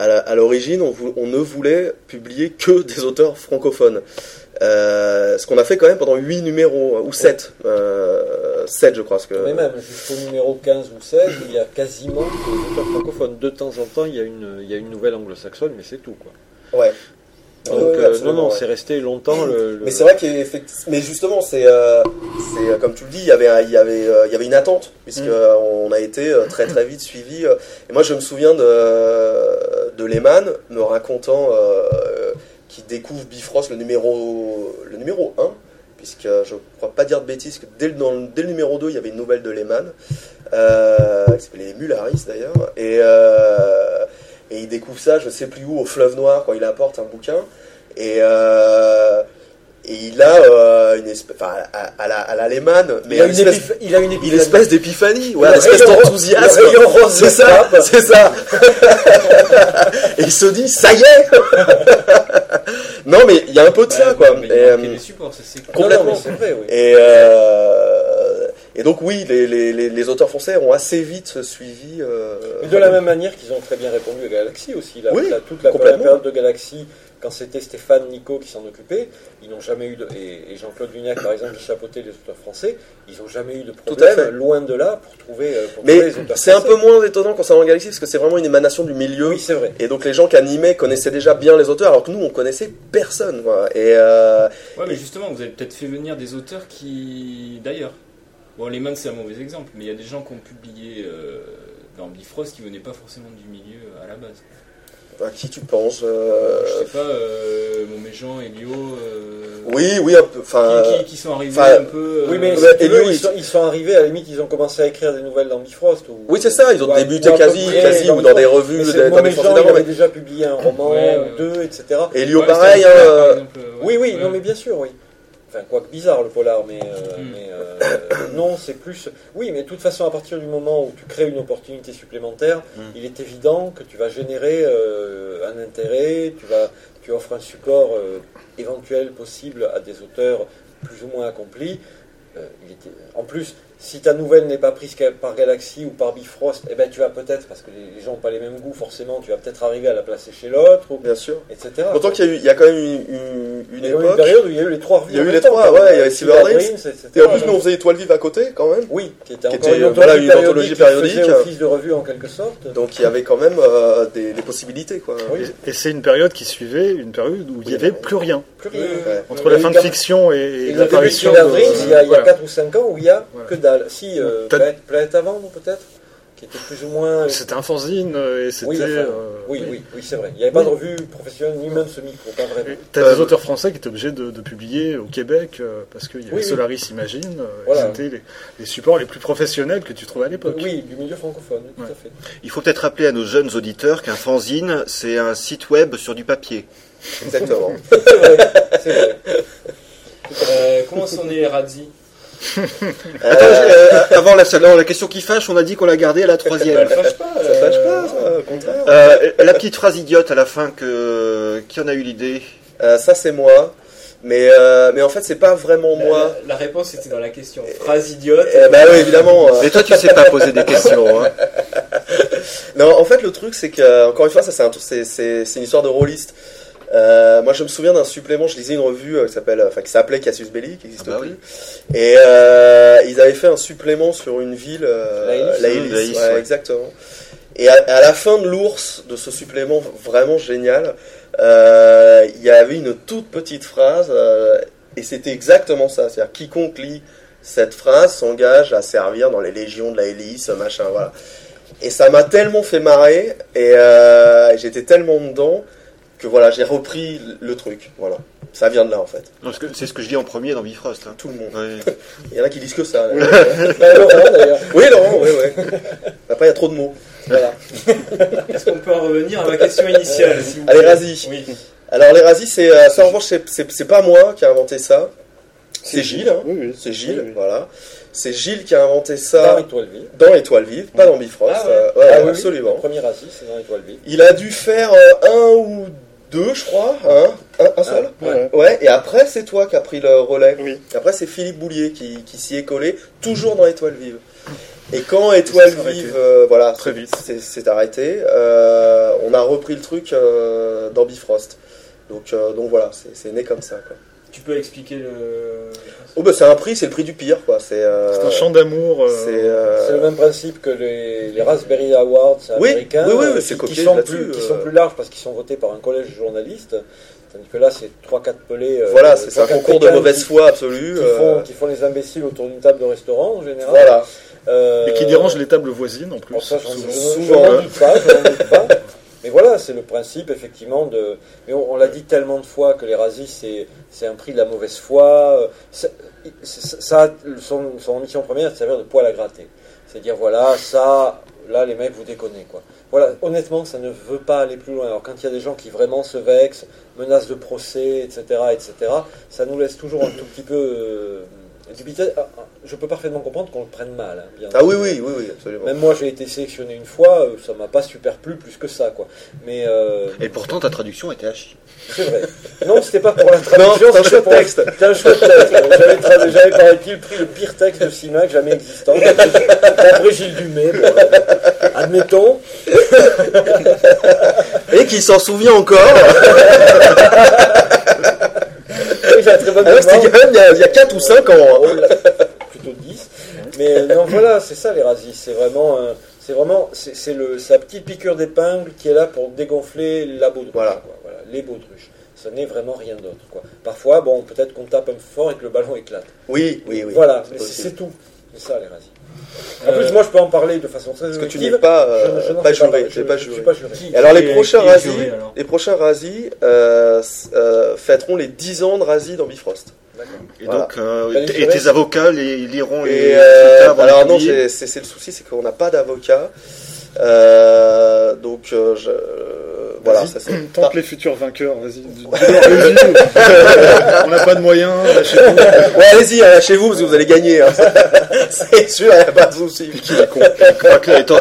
à la- à l'origine, on ne voulait publier que des auteurs francophones. Euh, ce qu'on a fait quand même pendant 8 numéros, ou 7. 7, je crois. Parce que... Mais même jusqu'au numéro 15 ou 16, il y a quasiment que auteurs francophones. De temps en temps, il y a une, il y a une nouvelle anglo-saxonne, mais c'est tout, quoi. Ouais. Donc, Ouais, ouais, euh, non, non, ouais. c'est resté longtemps le. le- Mais c'est vrai qu'effectivement, mais justement, c'est, euh, c'est comme tu le dis, il y avait, il y avait, il y avait une attente puisque Mm. on a été très très vite suivi. et moi, je me souviens de de Lehman me racontant euh, qu'il découvre Bifrost le numéro le numéro 1 puisque je crois pas dire de bêtises que dès le, dans le- dès le numéro 2 il y avait une nouvelle de Lehman euh, qui s'appelait Mularis d'ailleurs. Et euh, et il découvre ça je sais plus où au fleuve noir quand il apporte un bouquin. Et euh, et il a euh, une espèce enfin, à, à la à la Lehman mais il, a une espèce, épiph- il a une une espèce d'épiphanie ouais, une espèce d'enthousiasme. C'est ça c'est ça. Et il se dit ça y est non mais il y a un peu de ça quoi mais Et, il euh, des supports, c'est Non, non, complètement. c'est vrai, oui. et, euh, et donc oui, les, les, les, les auteurs français ont assez vite suivi. euh, Mais de la même manière qu'ils ont très bien répondu à Galaxy aussi. Là, Oui, La- toute la, la complètement. période de Galaxy, quand c'était Stéphane Nico qui s'en occupait, ils n'ont jamais eu de. Et, et Jean-Claude Vignac, par exemple, qui chapeautait les auteurs français, ils n'ont jamais eu de à fait. problème, loin de là, pour trouver, euh, trouver Mais les auteurs c'est un peu moins étonnant concernant Galaxy parce que c'est vraiment une émanation du milieu. Oui, c'est vrai. Et donc les gens qui animaient connaissaient déjà bien les auteurs alors que nous on connaissait personne. Quoi. Et euh, Ouais, mais justement, vous avez peut-être fait venir des auteurs qui. D'ailleurs. Bon, Lehman, c'est un mauvais exemple, mais il y a des gens qui ont publié euh, dans Bifrost qui venaient pas forcément du milieu à la base. À qui tu penses euh, Je sais pas, euh, Montméjean, Elio. euh, Oui, oui, un peu. Enfin, qui, qui- qui sont arrivés un peu. Oui, mais euh, si et veux, lui, ils, il- sont, ils sont arrivés, à la limite, ils ont commencé à écrire des nouvelles dans Bifrost. Ou, oui, c'est ça. Ils ont ou débuté quasi, près quasi ou dans des revues, Mais des, dans des Montméjean, forces il d'avant, avait mais- déjà publié un roman Ouais, ouais, ou deux, etc. Et Elio, ouais, pareil. hein, exemple, Oui, oui, Ouais. non, mais bien sûr, oui. Enfin, quoique bizarre le polar, mais, euh, Mm. mais euh, non, c'est plus. Oui, mais de toute façon, à partir du moment où tu crées une opportunité supplémentaire, Mm. il est évident que tu vas générer euh, un intérêt, tu vas, tu offres un support éventuel possible à des auteurs plus ou moins accomplis. Il était- En plus, si ta nouvelle n'est pas prise par Galaxy ou par Bifrost, eh ben tu vas peut-être, parce que les, gens n'ont pas les mêmes goûts forcément, tu vas peut-être arriver à la placer chez l'autre, ou- Bien sûr. etc. Pourtant qu'il y a eu, il y a quand même une, une, une Il y a eu une époque. période où il y a eu les trois revues. Il y a eu les temps, trois, ouais, il y euh, avait Silver Dreams, etc. Et en plus, nous on faisait Étoile Vive à côté quand même. Oui, qui était Qui encore était, une euh, anthologie, voilà, une périodique, anthologie qui périodique. faisait office de revue en quelque sorte. Donc il y avait quand même euh, des, des possibilités quoi. Oui. Et, et c'est une période qui suivait une période où il n'y avait plus rien. Plus rien. Ouais. Entre la fin de fiction et, et l'apparition de- il y a, il y a voilà. 4 ou 5 ans où il y a que dalle. Si, euh, Planète, Planète à vendre peut-être? Qui était plus ou moins. C'était un fanzine euh, et c'était. Oui, enfin, euh, oui, oui, oui, c'est vrai. Il n'y avait pas de revue professionnelle, ni même ce micro, pas vraiment. T'as Euh, des auteurs français qui étaient obligés de, de publier au Québec euh, parce qu'il y avait Oui, oui. Solaris Imagine, euh, Voilà. c'était les, les supports les plus professionnels que tu trouvais à l'époque. Oui, du milieu francophone, tout Ouais. à fait. Il faut peut-être rappeler à nos jeunes auditeurs qu'un fanzine, c'est un site web sur du papier. Exactement. C'est vrai. Euh, comment sont nés les Radzi? Euh, avant la, non, la question qui fâche, on a dit qu'on l'a gardée à la troisième. elle fâche pas. Ça fâche euh, pas, ça, au contraire. Euh, la petite phrase idiote à la fin que qui en a eu l'idée Euh, ça c'est moi. Mais, euh, mais en fait c'est pas vraiment la- moi. La, la réponse était dans la question. Phrase idiote. Bah oui évidemment. euh, Mais toi, tu sais pas poser des questions. Hein. Non, en fait, le truc, c'est que, encore une fois, ça, c'est un- c'est c'est- c'est une histoire de rôliste. Euh, moi, je me souviens d'un supplément, je lisais une revue euh, qui s'appelle, enfin, qui s'appelait Cassius Belli, qui n'existe Ah bah plus. oui. Et euh, ils avaient fait un supplément sur une ville, euh. Laïlis, Mmh, Laïlis, ouais, ouais. exactement. Et à, à la fin de l'ours, de ce supplément vraiment génial, euh, il y avait une toute petite phrase, euh, et c'était exactement ça. C'est-à-dire, quiconque lit cette phrase s'engage à servir dans les légions de la hélice, machin, voilà. Et ça m'a tellement fait marrer, et euh, j'étais tellement dedans, que voilà, j'ai repris le truc, voilà. Ça vient de là, en fait. Non, C'est ce que je dis en premier dans Bifrost. Hein. Tout le monde. Ouais. Il y en a qui disent que ça. là. Bah, Laurent, oui, Laurent, oui, oui. Après, il y a trop de mots. Voilà. Est-ce qu'on peut en revenir à ma question initiale s'il vous Allez, Razi. Oui. Alors, les Razis, c'est, euh, ça, en revanche, c'est- pas moi qui a inventé ça. C'est Gilles, hein. Oui, oui. C'est Gilles, Oui, oui. voilà. C'est Gilles qui a inventé Dans ça Étoile Vive. dans Étoile Vive, pas dans Bifrost. Ah ouais. euh, ouais, Ah absolument. Le premier c'est dans Étoile Vive. Il a dû faire euh, un ou deux, je crois, hein un, un seul. Ouais. Ouais, et après, c'est toi qui as pris le relais. Oui. Après, c'est Philippe Boulier qui, qui s'y est collé, toujours dans Étoile Vive. Et quand Étoile. Vive, euh, voilà, Très vite. c'est arrêté, euh, on a repris le truc euh, dans Bifrost. Donc, euh, donc voilà, c'est c'est né comme ça. Quoi. Tu peux expliquer le. Oh bah c'est un prix, c'est le prix du pire quoi. C'est euh, un chant d'amour. euh, c'est, euh, C'est le même principe que les, les Raspberry Awards Oui, américains, oui, oui, oui, c'est qui, copié qui sont plus, qui sont plus larges parce qu'ils sont votés par un collège de journalistes. Tandis que là, c'est 3-4 pelés. euh, Voilà, c'est un 3-4 concours de mauvaise qui- foi absolue. Qui, font, qui font les imbéciles autour d'une table de restaurant en général. Voilà. Euh, Et qui dérange les tables voisines en plus. Bon, ça, je souvent. je- je Souvent, n'en doute pas, je n'en doute pas. Mais voilà, c'est le principe effectivement de. Mais on, l'a dit tellement de fois que les razzies c'est un prix de la mauvaise foi. euh, Ça, son, son mission première, c'est de servir de poil à gratter. C'est dire voilà, ça, là les mecs vous déconnez quoi. Voilà, honnêtement, ça ne veut pas aller plus loin. Alors quand il y a des gens qui vraiment se vexent, menacent de procès, etc., etc., ça nous laisse toujours un tout petit peu euh, Je peux parfaitement comprendre qu'on le prenne mal. hein, bien Ah oui, oui, oui, oui, absolument. même moi, j'ai été sélectionné une fois, euh, ça m'a pas super plu plus que ça, quoi. Mais euh, Et pourtant, ta traduction était chier. c'est vrai. Non, c'était pas pour la traduction, c'est un c'était chouette pour texte. C'était un chouette texte. J'avais, paraît-il pris le pire texte de Simac jamais existant. D'après Gilles Dumay, bon, euh, admettons. Et qui s'en souvient encore. Très bonne Ah ouais, C'était mémoire. quand même il y a- il y a 4 ou 5 ans. hein. Plutôt 10. Mais euh, non, voilà, c'est ça les razzies. C'est vraiment, euh, c'est vraiment, c'est, la petite piqûre d'épingle qui est là pour dégonfler la baudruche. Voilà. quoi. Voilà, les baudruches. Ce n'est vraiment rien d'autre. Quoi. Parfois, bon, peut-être qu'on tape un peu fort et que le ballon éclate. Oui, oui, oui. voilà, mais c'est, tout. C'est ça les. En Euh, plus, moi, je peux en parler de façon très Parce que tu n'es pas, Je- euh, je pas juré. je- pas juré. pas juré. Qui- alors qui les est- prochains juré, alors les prochains euh, euh, fêteront les 10 ans de Razzie dans Bifrost. Et Voilà. donc, euh, les et tes avocats les, liront les Et euh, avant alors non, c'est c'est le souci, c'est qu'on n'a pas d'avocat. Euh, donc euh, je, voilà, ça c'est. Tente les futurs vainqueurs, vas-y. On n'a pas de moyens, lâchez-vous. Ouais, allez-y, hein, chez vous parce que vous allez gagner. hein. c'est sûr, il n'y a pas de souci.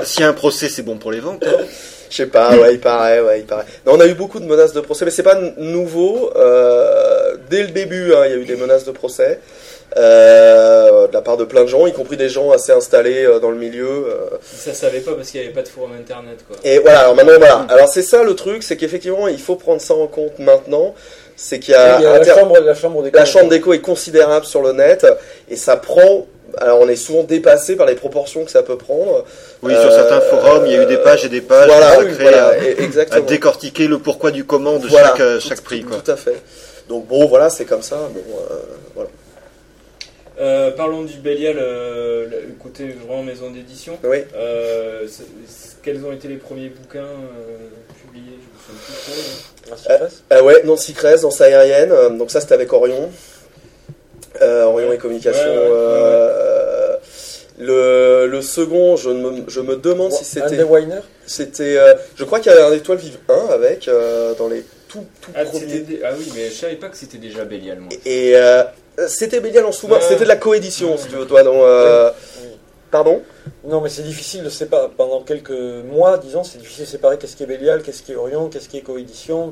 S'il y a un procès, c'est bon pour les ventes. hein. Je sais pas, ouais, il paraît, ouais, il paraît. Non, on a eu beaucoup de menaces de procès, mais c'est pas nouveau. Euh, dès le début, hein, il y a eu des menaces de procès euh, de la part de plein de gens, y compris des gens assez installés euh, dans le milieu. euh. Ça savait pas parce qu'il n'y avait pas de forum internet, quoi. Et voilà, alors maintenant, voilà. Alors c'est ça le truc, c'est qu'effectivement, il faut prendre ça en compte maintenant. C'est qu'il y a, Il y a la chambre, la chambre des la chambre d'écho est considérable sur le net et ça prend. Alors on est souvent dépassé par les proportions que ça peut prendre. Oui, sur Euh, certains forums, il y a eu des pages et des pages voilà, voilà, à, décortiquer le pourquoi du comment de Voilà, chaque, euh, tout- chaque prix. tout- Quoi. Tout à fait. Donc bon, voilà, c'est comme ça. Bon, euh, voilà. Euh, parlons du Bélial, euh, le côté vraiment maison d'édition. Oui. Euh, c'est- c'est- quels ont été les premiers bouquins euh, publiés? Je me souviens plus trop. Ah, Euh, ouais, Nancy Crèze, danse aérienne. Donc ça, c'était avec Orion. Euh, Orion Ouais. et Communication. Ouais, ouais, ouais, euh, Le, le second, je me, je me demande si Andy c'était. Weiner? c'était euh, je crois qu'il y avait un étoile vive 1 avec, euh, dans les tout, tout Ah, ah oui, mais je savais pas que c'était déjà Bélial, moi. Et euh, c'était Bélial en sous-main, Ouais. c'était de la coédition, Ouais. si tu veux, toi, dans. euh, Oui. Pardon Non, mais c'est difficile de séparer. Pendant quelques mois, disons, c'est difficile de séparer qu'est-ce qui est Bélial, qu'est-ce qui est Orion, qu'est-ce qui est coédition.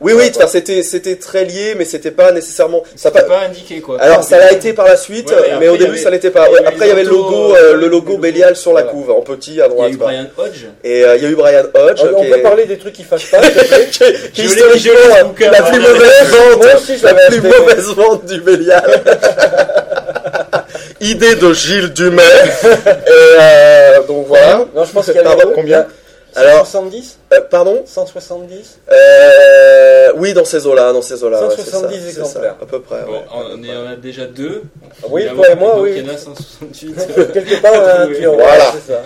Oui, oui, enfin, c'était c'était très lié, mais c'était pas nécessairement. Ça C'était pas- pas indiqué, quoi. Alors, ça l'a été par la suite, Ouais, mais au début, avait- ça l'était pas. il après, il y avait le logo, euh, euh, le logo. Bélial sur la Voilà. couve, en petit à Il y a droite. eu. Brian Hodge. Et euh, il y a eu Brian Hodge, on peut est- parler des trucs qui fâchent pas, qui historiquement la plus l'ai. mauvaise vente, la plus mauvaise vente du Bélial. Idée de Gilles Dumais. Et euh, donc voilà. Non, je pense qu'il y a combien? Alors, 170 euh, pardon 170 Euh, Oui, dans ces eaux-là, dans ces eaux-là. ouais, c'est 170 ça, c'est exemplaires. ça, à peu près. Bon, ouais. on, on a déjà deux. Oui, toi et moi, oui. Il y en a 168. Quelque part, on a un voilà. c'est ça.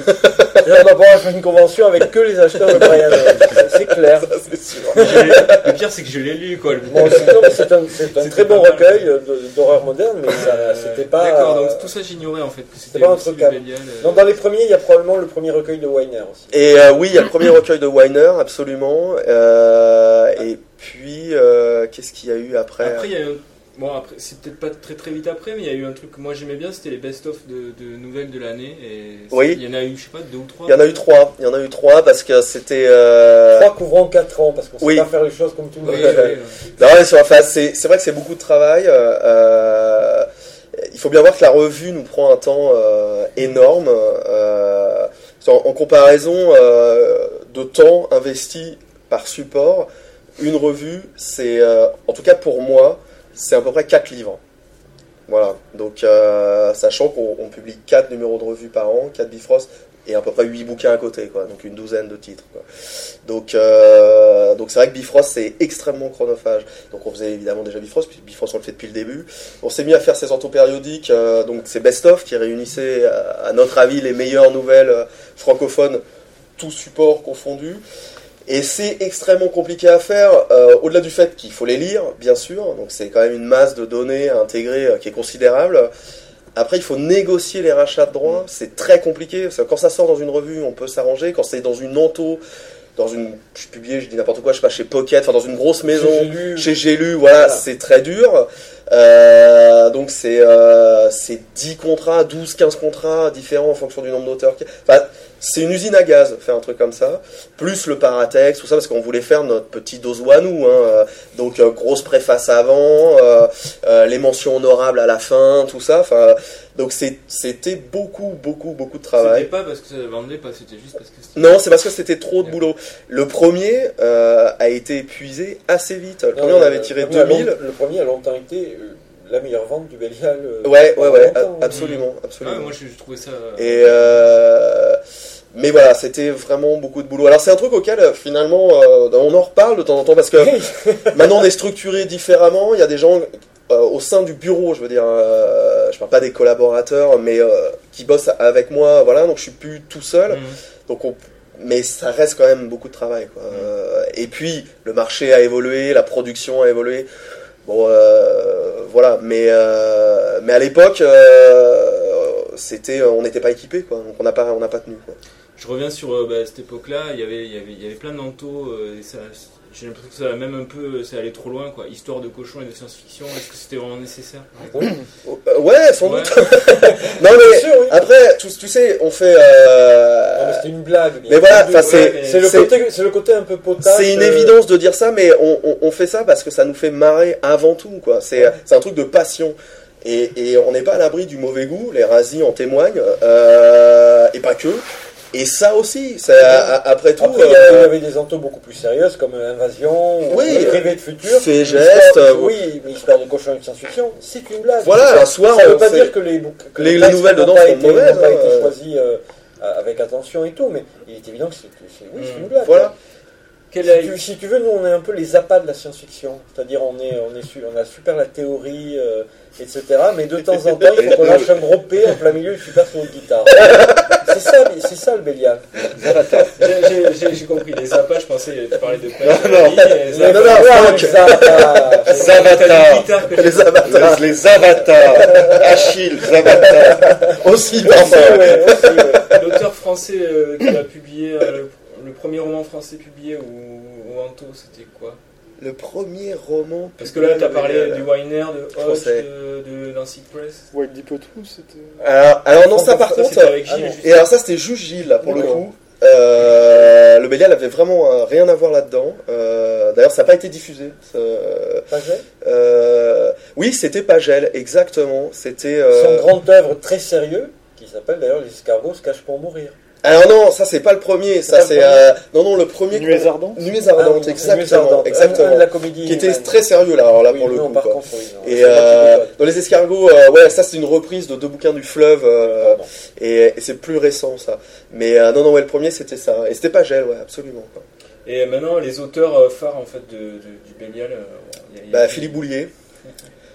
On va pouvoir faire une convention avec que les acheteurs de Brian. C'est- clair. C'est sûr. Le pire, c'est que je l'ai lu, quoi. le Bon, c'est non, mais c'est un, c'est un très bon mal. recueil euh, d'horreur moderne, mais ça, Euh, c'était pas. D'accord, euh, donc tout ça, j'ignorais en fait. que C'était pas un truc euh. Non, dans les premiers, il y a probablement le premier recueil de Weiner aussi. Et euh, oui, il y a le premier recueil de Weiner, absolument. Euh, et puis, euh, qu'est-ce qu'il y a eu après Après, il y a eu un- Bon, après, c'est peut-être pas très très vite après, mais il y a eu un truc que moi j'aimais bien, c'était les best-of de, de nouvelles de l'année. Et Oui. Il y en a eu, je sais pas, deux ou trois. Il y en a eu trois. Il y en a eu trois parce que c'était. euh, Trois couvrant 4 ans, parce qu'on sait oui. pas faire les choses comme tout le monde. oui, oui. Non, mais c'est enfin, c'est- c'est vrai que c'est beaucoup de travail. euh, euh, il faut bien voir que la revue nous prend un temps euh, énorme. euh, en, comparaison euh, de temps investi par support, une revue, c'est, en tout cas pour moi, c'est à peu près 4 livres. Voilà, donc sachant qu'on on publie 4 numéros de revue par an, 4 Bifrost, et à peu près 8 bouquins à côté, donc une douzaine de titres. Euh, donc c'est vrai que Bifrost c'est extrêmement chronophage. Donc on faisait évidemment déjà Bifrost, puis Bifrost on le fait depuis le début. On s'est mis à faire ces antopériodiques, euh, donc c'est Best of qui réunissait à, notre avis les meilleures nouvelles euh, francophones, tous supports confondus. Et c'est extrêmement compliqué à faire, euh, au-delà du fait qu'il faut les lire, bien sûr, donc c'est quand même une masse de données à intégrer qui est considérable. Après, il faut négocier les rachats de droits, c'est très compliqué, quand ça sort dans une revue, on peut s'arranger, quand c'est dans une anto, dans une, je publie, je dis n'importe quoi, je sais pas, chez Pocket, enfin dans une grosse maison, chez J'ai lu, voilà, Voilà. c'est très dur. Euh, donc c'est euh, c'est 10 contrats, 12, 15 contrats différents en fonction du nombre d'auteurs. Enfin, c'est une usine à gaz, faire un truc comme ça. Plus le paratext, tout ça, parce qu'on voulait faire notre petit dozo à nous. Hein. Euh, Donc euh, grosse préface avant, euh, euh, les mentions honorables à la fin, tout ça. Enfin, donc c'était beaucoup, beaucoup, beaucoup de travail. C'était pas parce que ça vendait pas, c'était juste parce que c'était. Non, c'est parce que c'était trop de boulot. Le premier euh, a été épuisé assez vite. Le premier, on avait tiré le premier a 2000. long- Le premier a longtemps été la meilleure vente du Bélial. Ouais, ouais, ouais, a- absolument, Ah, absolument. moi je, je trouvais ça. Et euh, mais voilà, c'était vraiment beaucoup de boulot. Alors c'est un truc auquel euh, finalement euh, on en reparle de temps en temps parce que maintenant on est structuré différemment. Il y a des gens euh, au sein du bureau, je veux dire, euh, je parle pas des collaborateurs, mais qui bossent avec moi. Voilà, donc je suis plus tout seul. Mhm. Donc on- mais ça reste quand même beaucoup de travail. Quoi. Euh, et puis le marché a évolué, la production a évolué. Bon, voilà. Mais mais à l'époque, c'était, on n'était pas équipé, quoi. Donc on n'a pas, on n'a pas tenu. Quoi. Je reviens sur euh, bah, cette époque-là, il y avait, il y avait, il y avait plein d'antos, euh, et ça, j'ai l'impression que ça a même un peu, ça allait trop loin, quoi. Histoire de cochon et de science-fiction, est-ce que c'était vraiment nécessaire? Euh, ouais, sans Ouais. doute. non mais Bien sûr, oui. après, tu, tu sais, on fait. Non, mais Euh, C'était une blague. mais voilà, c'est. Ouais, mais le, c'est- côté- c'est le côté un peu potage. C'est une euh, évidence de dire ça, mais on, on- on fait ça parce que ça nous fait marrer avant tout. quoi. C'est c'est un truc de passion. Et, et on n'est pas à l'abri du mauvais goût, les razis en témoignent, euh, et pas que. Et ça aussi, c'est a- a- après tout, Après, il y avait- il y euh, avait des antos beaucoup plus sérieuses comme euh, Invasion ou Oui, Privé de Futur. Fait geste, euh, Oui, mais Histoire de cochon et de science-fiction, c'est une blague. Voilà, Ça- un soir, Ça ne on veut pas dire que les, que les- les textes nouvelles dedans sont mauvaises, pas été euh. choisis euh, avec attention et tout, mais il est évident que c'est oui, une Mm. blague. voilà. Si a- tu, si tu veux, nous on est un peu les appâts de la science-fiction. C'est-à-dire on est, on est su- on a super la théorie, euh, etc. Mais de temps en temps, il faut qu'on lâche un gros P en plein milieu super solo de guitare. C'est ça, c'est ça le Bélial. J'ai- compris, les zapas, je pensais que tu parlais de quoi Non, non. les Non, non, non, Zavatar. Les avatars Les, avatars. Achille, Zavatar. aussi. L'auteur français euh, qui a publié euh, le, premier roman français publié ou Anto, c'était quoi? Le premier roman. Parce que là, tu as parlé euh, du Weiner, de Hodge, de, de Nancy Press. White Deep tout, c'était. Alors, alors non, ça par Ça, contre. avec ah Gilles. Et alors ça c'était juste Gilles là pour le coup. Euh, le Bélial avait vraiment euh, rien à voir là-dedans. Euh, D'ailleurs ça n'a pas été diffusé. Ça- Paget euh, oui c'était Pagel exactement. C'était. euh, Son grand œuvre très sérieux, qui s'appelle d'ailleurs Les escargots se cachent pour mourir. Alors non ça c'est pas le premier. Ça c'est euh, non non le premier. Nuées ardentes Nuées ardentes Ah, exactement Nuées ardentes. Un- un exactement. la comédie Qui était très sérieux là alors là Oui, pour le non, coup. par quoi. contre, oui, non, Et euh, dans les escargots, euh, ouais, ça c'est une reprise de deux bouquins du fleuve, euh, Pardon. et, et c'est plus récent ça. Mais euh, non, non, ouais, le premier c'était ça, et c'était pas gel, ouais, absolument. quoi. Et maintenant, les auteurs phares en fait de, de- du Bélial. euh, il y a- y a- Bah, Philippe Boulier.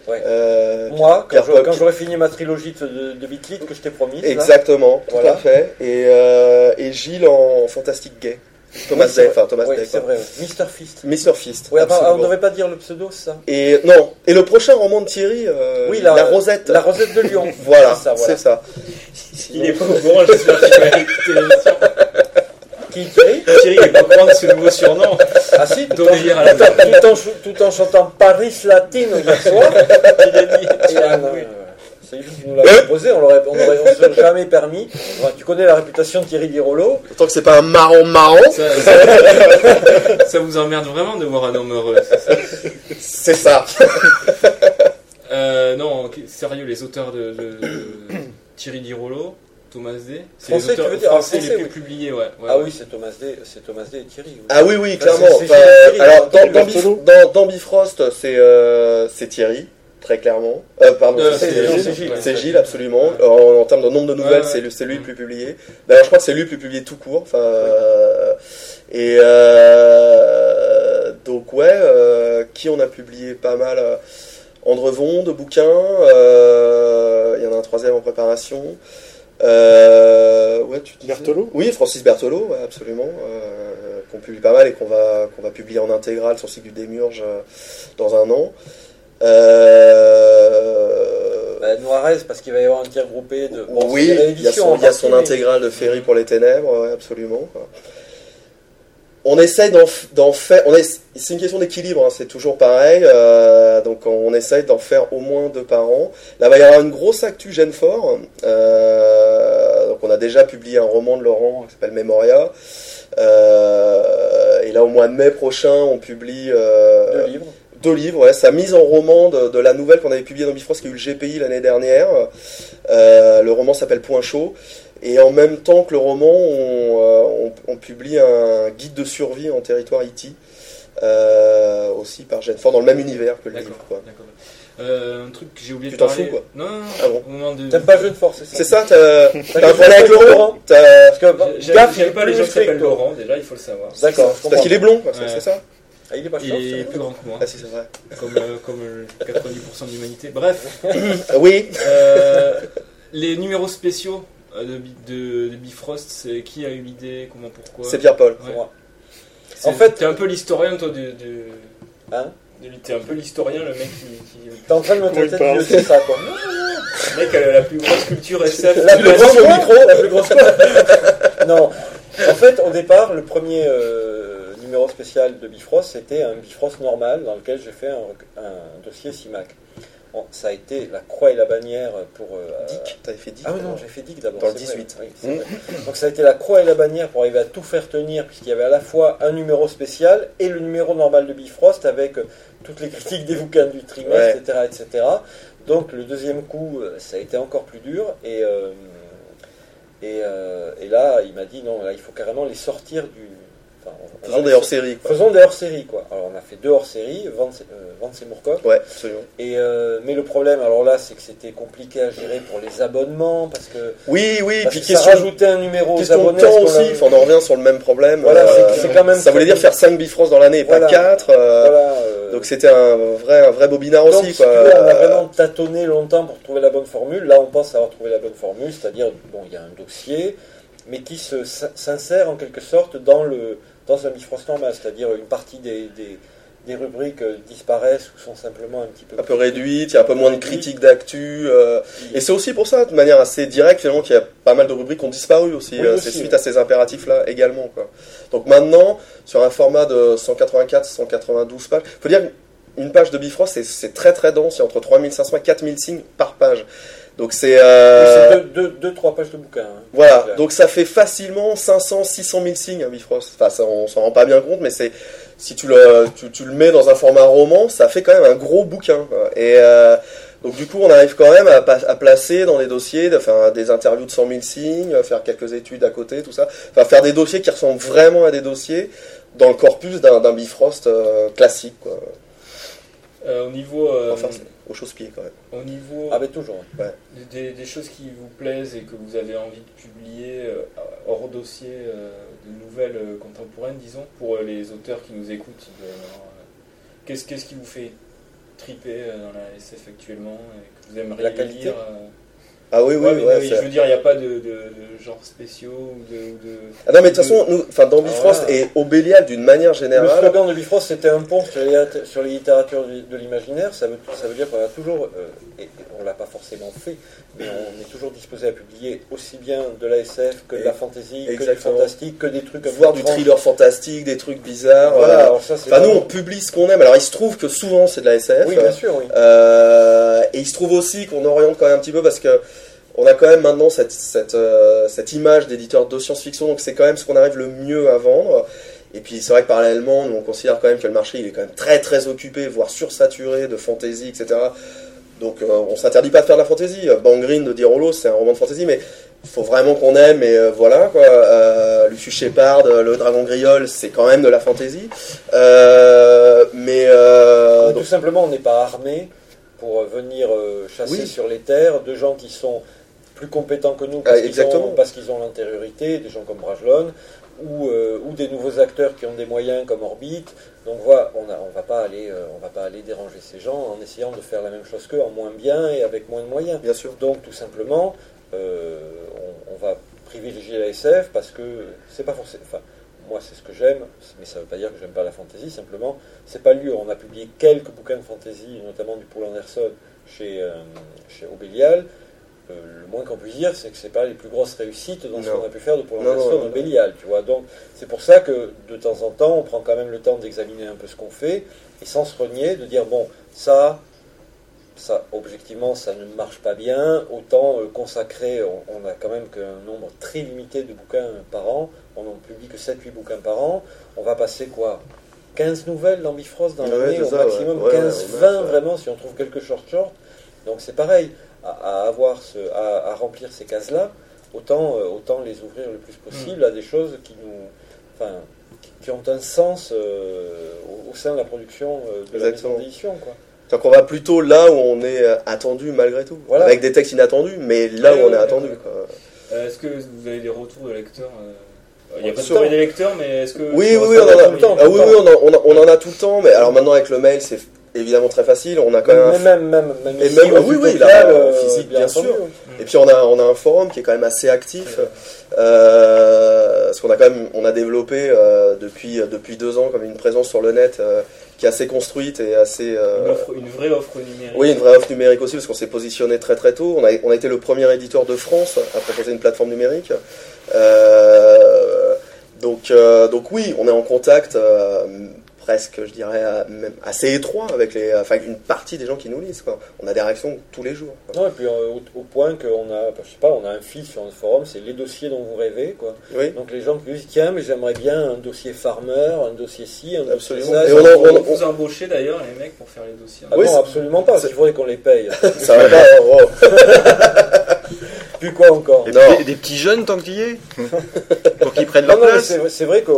Ouais. Euh, Moi, quand Pop. j'aurai fini ma trilogie de, de, Beatles que je t'ai promis. exactement, tout Voilà. à fait. Et, euh, et Gilles en fantastique gay. Thomas Oui, Day, enfin Thomas Oui, Day, c'est vrai. ouais. Mr. Fist. Mr. Fist. On ne devait pas dire le pseudo, c'est ça Et non, et le prochain roman de Thierry, euh, Oui, la, la, Rosette. La Rosette de Lyon. Voilà, C'est ça, voilà. c'est ça. Il est pas au courant, j'espère qu'il va écouter l'émission. Qui Thierry Thierry, il est pas de ce nouveau surnom. Ah si, tout en, à la tout en- tout en ch- tout en chantant Paris Latine hier soir. Il a dit. Ah, ouais. C'est lui qui nous l'a proposé, on l'aurait, on aurait, on se serait jamais permis. Enfin, tu connais la réputation de Thierry Dirolo. Autant que c'est pas un marron marron, Ça, ça- ça vous emmerde vraiment de voir un homme heureux, c'est ça c'est ça. Euh, non, sérieux, les auteurs de, de- de Thierry Dirolo, Thomas D. C'est Français, tu veux dire, français ah, les plus oui. publiés, ouais. ouais, Ah ouais. oui, c'est Thomas D, c'est Thomas D et Thierry. oui. Ah oui, oui, clairement. c'est- c'est Enfin, Thierry, alors, dans, dans, Berthelot. Bif- dans, dans Bifrost, c'est euh, c'est Thierry, très clairement. Euh, pardon, Euh, c'est c'est- Gilles. Gilles. C'est Gilles, absolument. En, en termes de nombre de nouvelles, Ouais, ouais. c'est le- c'est lui le plus publié. D'ailleurs, je crois que c'est lui le plus publié tout court. Enfin, euh, et euh, donc ouais, euh, qui on a publié pas mal. Andrevon de bouquins. euh, Il y en a un troisième en préparation. Euh, ouais, tu disais Oui, Francis Berthelot, ouais, absolument. euh, qu'on publie pas mal et qu'on va, qu'on va publier en intégrale sur le site du Démurge euh, dans un an. Euh, Bah, Noiret, parce qu'il va y avoir un tir groupé de. bon, oui, il y a son, y a mais- intégrale de Ferry pour les ténèbres, ouais, absolument. quoi. On essaye d'en, faire. C'est une question d'équilibre, hein, c'est toujours pareil. euh, donc on essaye d'en faire au moins deux par an. Là, il va y avoir une grosse actu Genfort. Euh, donc on a déjà publié un roman de Laurent qui s'appelle Memoria. Euh, et là, au mois de mai prochain, on publie Deux livres. deux livres, ouais, sa mise en roman de, de la nouvelle qu'on avait publiée dans Bifrost, qui a eu le GPI l'année dernière. Le roman s'appelle Point chaud. Et en même temps que le roman, on, euh, on- on publie un guide de survie en territoire IT, euh, aussi par Genfort, dans le même univers que le livre. Quoi. Euh, un truc que j'ai oublié Tu de t'en parler. fous, quoi Non, non, non. Ah bon de. T'aimes pas Jeune Force, c'est ça C'est ça, t'as un problème avec Laurent Parce que Gaffe, il pas les gens qui s'appellent. Laurent, déjà, il faut le savoir. D'accord, Parce qu'il est blond, quoi, c'est Ouais. c'est ça Ah, il est pas Il chaud, est c'est plus grand que moi, Ah si, c'est vrai. comme, euh, comme euh, 90% de l'humanité. Bref, oui, euh, les numéros spéciaux de, Bi- de, de Bifrost, c'est qui a eu l'idée, comment, pourquoi c'est Pierre-Paul. C'est moi. C'est- En fait- t'es un peu l'historien, toi, de. de... Hein T'es un peu l'historien, le mec qui. qui... T'es en train de me parle de vieux, c'est ça, quoi. Le mec a la plus grosse culture SF. La de plus grosse quoi micro. La plus grosse quoi Non. En fait, au départ, le premier euh, numéro spécial de Bifrost, c'était un Bifrost normal dans lequel j'ai fait un, un dossier CIMAC. Bon, ça a été la croix et la bannière pour... euh, Dick, t'avais fait Dick Ah oui, non, j'ai fait Dick d'abord. Dans le c'est vrai, 18. oui, c'est Mm. vrai. Donc ça a été la croix et la bannière pour arriver à tout faire tenir, puisqu'il y avait à la fois un numéro spécial et le numéro normal de Bifrost avec euh, toutes les critiques des bouquins du trimestre, Ouais. etc., etc. Donc le deuxième coup, euh, ça a été encore plus dur. Et, euh, et, euh, et là, il m'a dit non, là, il faut carrément les sortir du. Enfin, on- on Faisons des hors-séries, quoi. Faisons des hors-séries, quoi. Alors, on a fait deux hors-séries, Vance, euh, Vance et Moorcock. Ouais, absolument. Et, euh, mais le problème, alors là, c'est que c'était compliqué à gérer pour les abonnements, parce que, Oui, oui, parce puis que ça question, rajoutait un numéro aux question de abonnés. temps aussi, enfin, on en revient sur le même problème. Voilà, euh, c'est- quand même ça voulait dire faire 5 Bifrost dans l'année et Voilà. pas 4. Voilà, euh, donc c'était un vrai, un vrai bobinard donc, aussi. Quoi. on a Euh, vraiment tâtonné longtemps pour trouver la bonne formule. Là, on pense avoir trouvé la bonne formule, c'est-à-dire, bon, il y a un dossier, mais qui se s'insère en quelque sorte dans le dans un Bifrost normal, c'est-à-dire une partie des, des, des rubriques euh, disparaissent ou sont simplement un petit peu un peu réduite, il y a un peu moins de critiques d'actu. euh, et c'est aussi pour ça, de manière assez directe, finalement, qu'il y a pas mal de rubriques qui ont disparu aussi. Oui, euh, aussi, c'est suite oui. à ces impératifs-là également. Quoi. Donc maintenant, sur un format de 184-192 pages, faut dire une page de Bifrost, c'est très très dense, il y a entre 3500 et 4000 signes par page. Donc c'est... Euh, deux, deux, deux, trois pages de bouquin. hein. Voilà, donc ça fait facilement 500, 600 000 signes, hein, Bifrost. Enfin, ça, on s'en rend pas bien compte, mais c'est si tu le, tu, tu le mets dans un format roman, ça fait quand même un gros bouquin. quoi. Et euh, donc du coup, on arrive quand même à, placer dans les dossiers, de faire des interviews de 100 000 signes, euh, faire quelques études à côté, tout ça. Enfin, faire des dossiers qui ressemblent vraiment à des dossiers dans le corpus d'un d'un Bifrost euh, classique, quoi. Euh, au niveau. euh, Enfin, c'est au chausse-pied quand même. au niveau Ah, mais toujours. des, des choses qui vous plaisent et que vous avez envie de publier euh, hors dossier de nouvelles contemporaines, disons, pour les auteurs qui nous écoutent. Qu'est-ce qu'est-ce qui vous fait triper dans la SF actuellement et que vous aimeriez La qualité. lire Ah oui, oui, ouais, ouais, je veux dire, il n'y a pas de, de, de genres spéciaux ou de. Ah non, mais de toute façon, nous, enfin, dans Ah, Bifrost et au Bélial d'une manière Le générale, slogan de Bifrost, c'était un pont sur les, sur les littératures de l'imaginaire. Ça veut, ça veut dire qu'on a toujours, euh, et et on l'a pas forcément fait, mais on est toujours disposé à publier aussi bien de la SF que de la fantasy, que du fantastique, que des trucs un peu voir du thriller fantastique, des trucs bizarres. Voilà, alors ça, c'est Enfin, nous, on publie ce qu'on aime. Alors, il se trouve que souvent, c'est de la SF. Oui, bien sûr, oui. Euh, et il se trouve aussi qu'on oriente quand même un petit peu parce que on a quand même maintenant cette, cette, euh, cette image d'éditeur de science-fiction, donc c'est quand même ce qu'on arrive le mieux à vendre. Et puis c'est vrai que parallèlement, nous, on considère quand même que le marché il est quand même très très occupé, voire sursaturé de fantasy, etc. Donc euh, on s'interdit pas de faire de la fantasy. Euh, Bang Green de Dirolo, c'est un roman de fantasy, mais il faut vraiment qu'on aime et euh, voilà quoi. Euh, Lucius Shepard, le Dragon Griol, c'est quand même de la fantasy. Euh, mais tout simplement, on n'est pas armé pour venir chasser Oui. sur les terres de gens qui sont plus compétents que nous parce qu'ils ont, l'antériorité, des gens comme Brajlon, ou, euh, ou des nouveaux acteurs qui ont des moyens comme Orbit. Donc voilà, on ne on va, pas aller, euh, on va pas aller déranger ces gens en essayant de faire la même chose qu'eux en moins bien et avec moins de moyens. bien sûr. Donc tout simplement, euh, on, on va privilégier la SF parce que c'est pas forcément. Enfin, moi c'est ce que j'aime, mais ça veut pas dire que j'aime pas la fantasy. Simplement, c'est pas lieu. On a publié quelques bouquins de fantasy, notamment du Paul Anderson chez euh, chez Obélial. Euh, le moins qu'on puisse dire, c'est que c'est pas les plus grosses réussites dans ce qu'on a pu faire de non, au Bélial, tu vois. Donc c'est pour ça que de temps en temps, on prend quand même le temps d'examiner un peu ce qu'on fait et sans se renier, de dire bon, ça, ça, objectivement, ça ne marche pas bien. Autant euh, consacrer, on, on a quand même qu'un nombre très limité de bouquins par an. On n'en publie que 7-8 bouquins par an. On va passer quoi 15 nouvelles dans Bifrost dans Ouais, l'année, au ça, maximum ouais. Ouais, 15, ouais, 20 ouais. vraiment, si on trouve quelques short-short. Donc c'est pareil, à, à avoir ce, à, à remplir ces cases-là, autant, euh, autant les ouvrir le plus possible à des choses qui nous. Enfin, qui- qui ont un sens euh, au, au sein de la production euh, de la Exactement. maison d'édition. Quoi. Donc on va plutôt là où on est attendu malgré tout. Voilà. Avec des textes inattendus, mais là Ouais, où on ouais, est ouais, attendu. ouais. quoi. Euh, Est-ce que vous avez des retours de lecteurs Il n'y a pas de des lecteurs, mais est-ce que. Oui, oui, on en a, tout le temps, ah oui, oui, on, en, on en- on en a tout le temps, mais alors maintenant avec le mail, c'est évidemment très facile. On a quand même même, même, même Et ici, même- au oui, oui, là, euh, physique, bien entendu. sûr. Et puis on a, on a un forum qui est quand même assez actif, euh, parce qu'on a quand même, on a développé euh, depuis depuis deux ans comme une présence sur le net euh, qui est assez construite et assez. Une, euh, offre- une vraie offre numérique. oui, une vraie offre numérique aussi, parce qu'on s'est positionné très très tôt. On a, on a été le premier éditeur de France à proposer une plateforme numérique. Euh, donc, euh, donc oui, on est en contact euh, presque, je dirais, euh, même assez étroit avec les, enfin, une partie des gens qui nous lisent. Quoi. On a des réactions tous les jours. quoi. Non, et puis euh, au, au point qu'on a, je sais pas, on a un fil sur un forum, c'est les dossiers dont vous rêvez, quoi. Oui. Donc les gens qui disent, tiens, mais j'aimerais bien un dossier farmer, un dossier ci, un Absolument. dossier ça. Et on Vous embauchez d'ailleurs les mecs pour faire les dossiers. Ah Oui, non, absolument pas, c'est- il faudrait qu'on les paye. Ça va pas. Puis quoi encore Des, Non. des- des petits jeunes tant qu'il y est Pour qu'ils prennent Non, leur non, place c'est vrai qu'on on,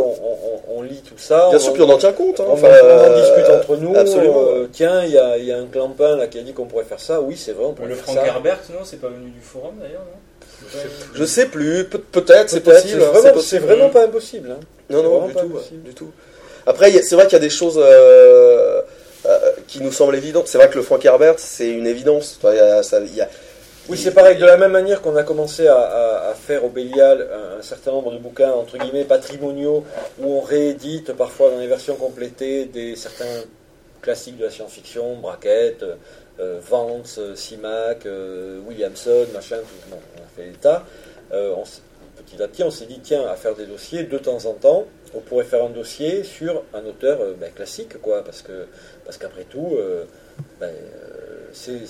on- on lit tout ça. Bien on sûr, en- puis on en tient compte. hein. On, Enfin, en- on en euh, discute entre nous. Absolument. euh, tiens, il y a, il y a un clampin là qui a dit qu'on pourrait faire ça. Oui, c'est vrai, on pourrait Le faire Frank ça. Herbert, non, c'est pas venu du forum d'ailleurs, non? Je sais plus. Peut- Peut-être, c'est possible. C'est vraiment, possible. c'est vraiment pas impossible. hein. Non, non, du pas tout, du tout. Après, c'est vrai qu'il y a des choses euh, euh, qui nous semblent évidentes. C'est vrai que le Frank Herbert, c'est une évidence. Enfin, il y a- ça- il y a- Oui, c'est pareil. De la même manière qu'on a commencé à, faire au Bélial un, certain nombre de bouquins entre guillemets patrimoniaux où on réédite parfois dans les versions complétées des certains classiques de la science-fiction, Brackett, euh, Vance, euh, Simac, euh, Williamson, machin, tout, bon, on a fait l'état. Euh, on s- petit à petit, on s'est dit tiens, à faire des dossiers de temps en temps, on pourrait faire un dossier sur un auteur ben, classique, quoi, parce parce qu'après tout, ben, c'est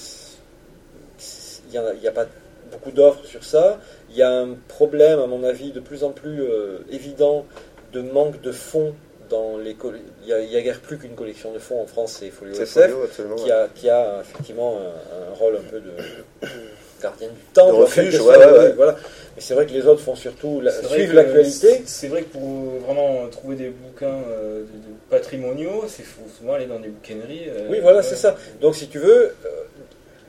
n'y a, il y a pas beaucoup d'offres sur ça. Il y a un problème, à mon avis, de plus en plus euh, évident de manque de fonds dans les. Il y a, il guère plus qu'une collection de fonds en France, c'est Folio SF, folio, qui a, qui a effectivement un, un rôle un peu de gardien du temps, De refuge, ouais, ouais, ouais. Voilà. Mais c'est vrai que les autres font surtout la, l'actualité. c'est- vrai que pour vraiment trouver des bouquins euh, de- de patrimoniaux, c'est faut souvent aller dans des bouquineries. euh, Oui, voilà, c'est ça. Donc, si tu veux, euh,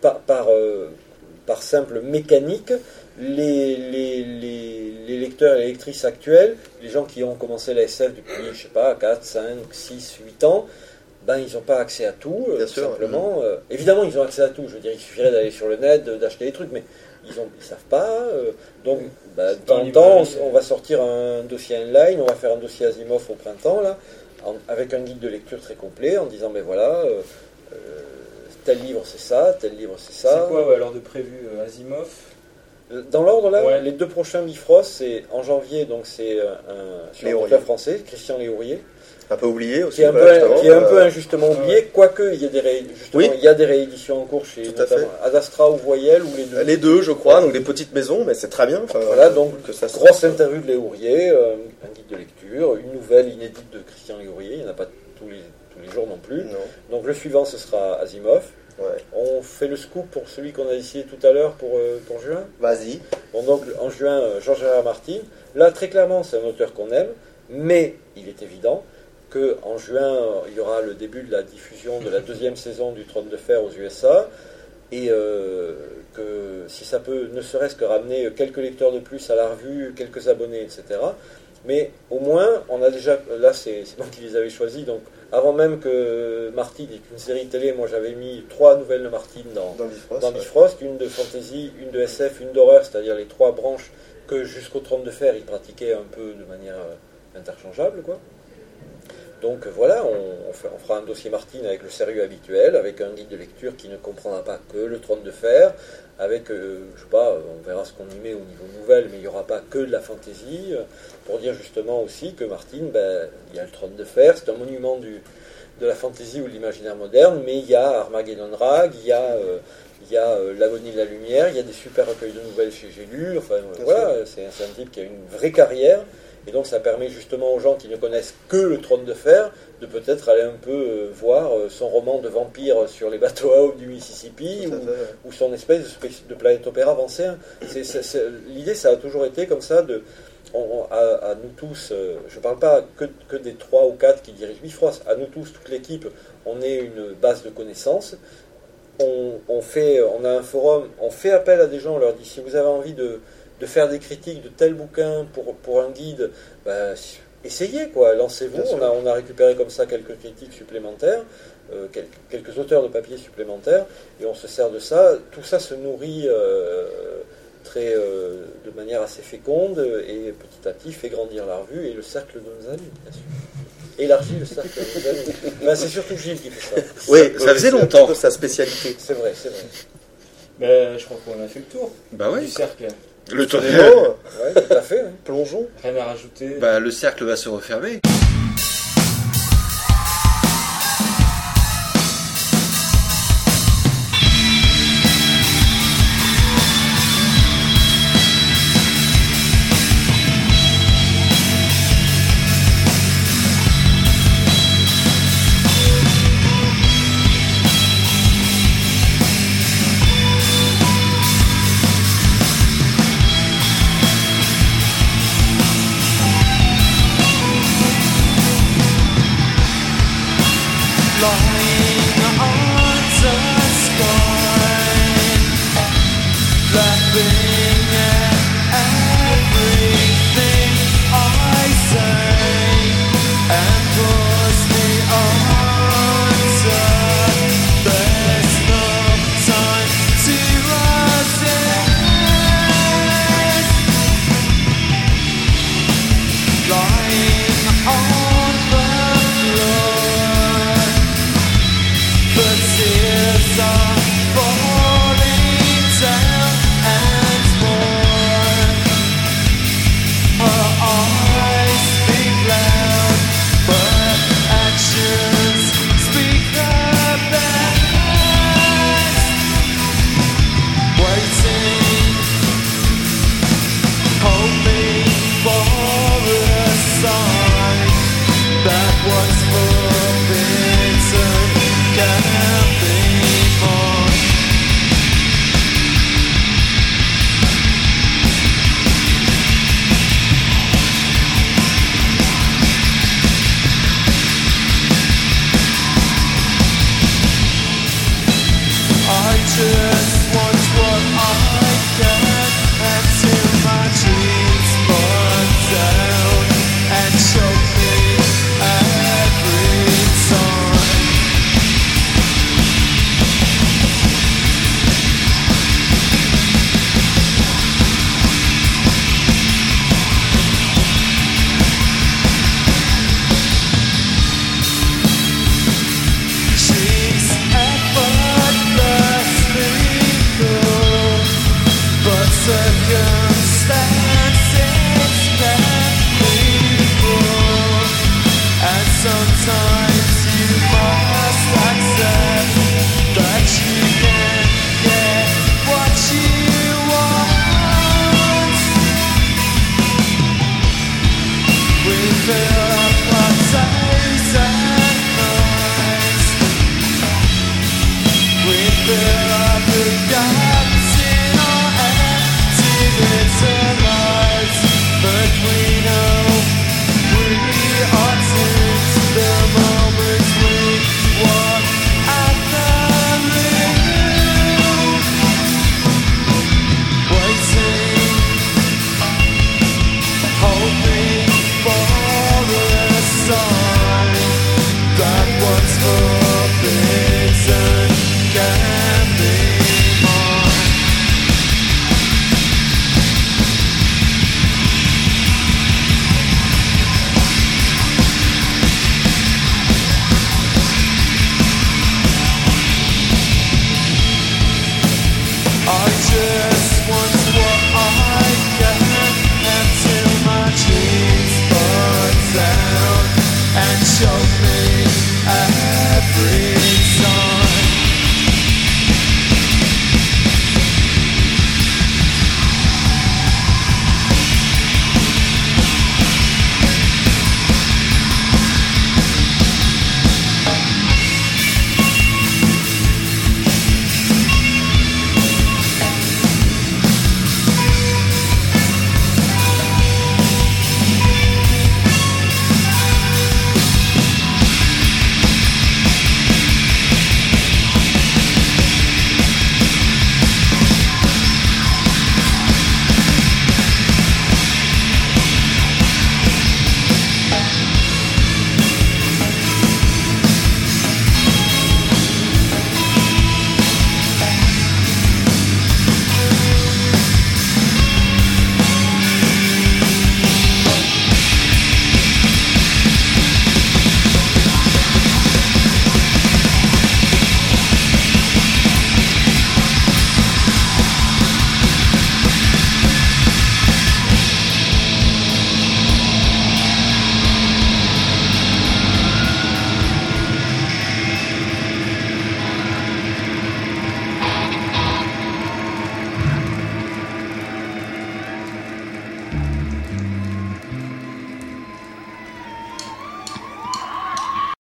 par, par, euh, par simple mécanique, les, les, les, les lecteurs et les lectrices actuels, les gens qui ont commencé la SF depuis, je sais pas, 4, 5, 6, 8 ans, ben, ils n'ont pas accès à tout, euh, tout sûr, simplement. Euh, évidemment, ils ont accès à tout. Je veux dire, il suffirait d'aller sur le net, d'acheter des trucs, mais ils ne ils savent pas. euh, donc, ben, de Dans temps en temps, on, on va sortir un dossier online, on va faire un dossier Asimov au printemps, là, en- avec un guide de lecture très complet, en disant, ben voilà, tel livre c'est ça, tel livre c'est C'est ça. quoi ouais, alors de prévu euh, Asimov? Dans l'ordre là, Ouais. les deux prochains Bifrost, c'est en janvier, donc c'est euh, un sur français, Christian Léaurier, Un peu oublié aussi. qui est un, peu, justement, qui est un peu euh, injustement oublié, quoique il y a des ré- justement, Oui. il y a des rééditions en cours chez Tout à fait. notamment Adastra ou Voyelle ou les deux. Les deux, je crois, donc des petites maisons, mais c'est très bien. enfin, Voilà, donc, que ça se- Grosse interview de Léaurier, euh, un guide de lecture, une nouvelle inédite de Christian Léaurier, il n'y en a pas tous les, tous les jours non plus. Non. Donc le suivant ce sera Asimov, Ouais. On fait le scoop pour celui qu'on a décidé tout à l'heure pour, euh, pour juin. Vas-y. Bon, donc en juin, euh, R. R. Martin. Là, très clairement, c'est un auteur qu'on aime, mais il est évident que en juin, euh, il y aura le début de la diffusion de la deuxième saison du Trône de Fer aux USA, et euh, que si ça peut ne serait-ce que ramener quelques lecteurs de plus à la revue, quelques abonnés, etc. Mais au moins, on a déjà, là c'est c'est moi qui les avais choisis, donc avant même que Martin ait une série télé, moi j'avais mis trois nouvelles de Martin dans, Dans Bifrost. dans ouais. Bifrost, une de fantasy, une de SF, une d'horreur, c'est-à-dire les trois branches que jusqu'au Trône de Fer, il pratiquait un peu de manière euh, interchangeable. Quoi. Donc voilà, on, on fait- on fera un dossier Martine avec le sérieux habituel, avec un guide de lecture qui ne comprendra pas que le Trône de Fer, avec, euh, je sais pas, on verra ce qu'on y met au niveau nouvelle, mais il n'y aura pas que de la fantaisie, euh, pour dire justement aussi que Martine, ben, il y a le Trône de Fer, c'est un monument du, de la fantaisie ou de l'imaginaire moderne, mais il y a Armageddon Rag, il y a, euh, il y a euh, L'agonie de la lumière, il y a des super recueils de nouvelles chez J'ai lu, enfin voilà, c'est un type qui a une vraie carrière, et donc ça permet justement aux gens qui ne connaissent que le Trône de Fer de peut-être aller un peu euh, voir euh, son roman de vampire sur les bateaux à eau du Mississippi, ou, son espèce de, planète opéra avancé. hein. L'idée, ça a toujours été comme ça, de, on- on- à, à nous tous, euh, je ne parle pas que, que des trois ou quatre qui dirigent Bifrost, à nous tous, toute l'équipe, on est une base de connaissances. On, on fait, on a un forum, on fait appel à des gens, on leur dit si vous avez envie de, de faire des critiques de tel bouquin pour, pour un guide, ben, essayez quoi, lancez-vous. On a, on a récupéré comme ça quelques critiques supplémentaires, euh, quel- quelques auteurs de papier supplémentaires, et on se sert de ça. Tout ça se nourrit euh, très, euh, de manière assez féconde et petit à petit fait grandir la revue et le cercle de nos amis, bien sûr. Élargit le cercle de nos amis. Ben, c'est surtout Gilles qui fait ça. Oui, ça faisait longtemps. sa spécialité. C'est vrai, c'est vrai. Ben, je crois qu'on a fait le tour Bah du cercle. Le, tour- Vraiment, Ouais, tout à fait. hein. plongeons. Rien à rajouter. bah, le cercle va se refermer.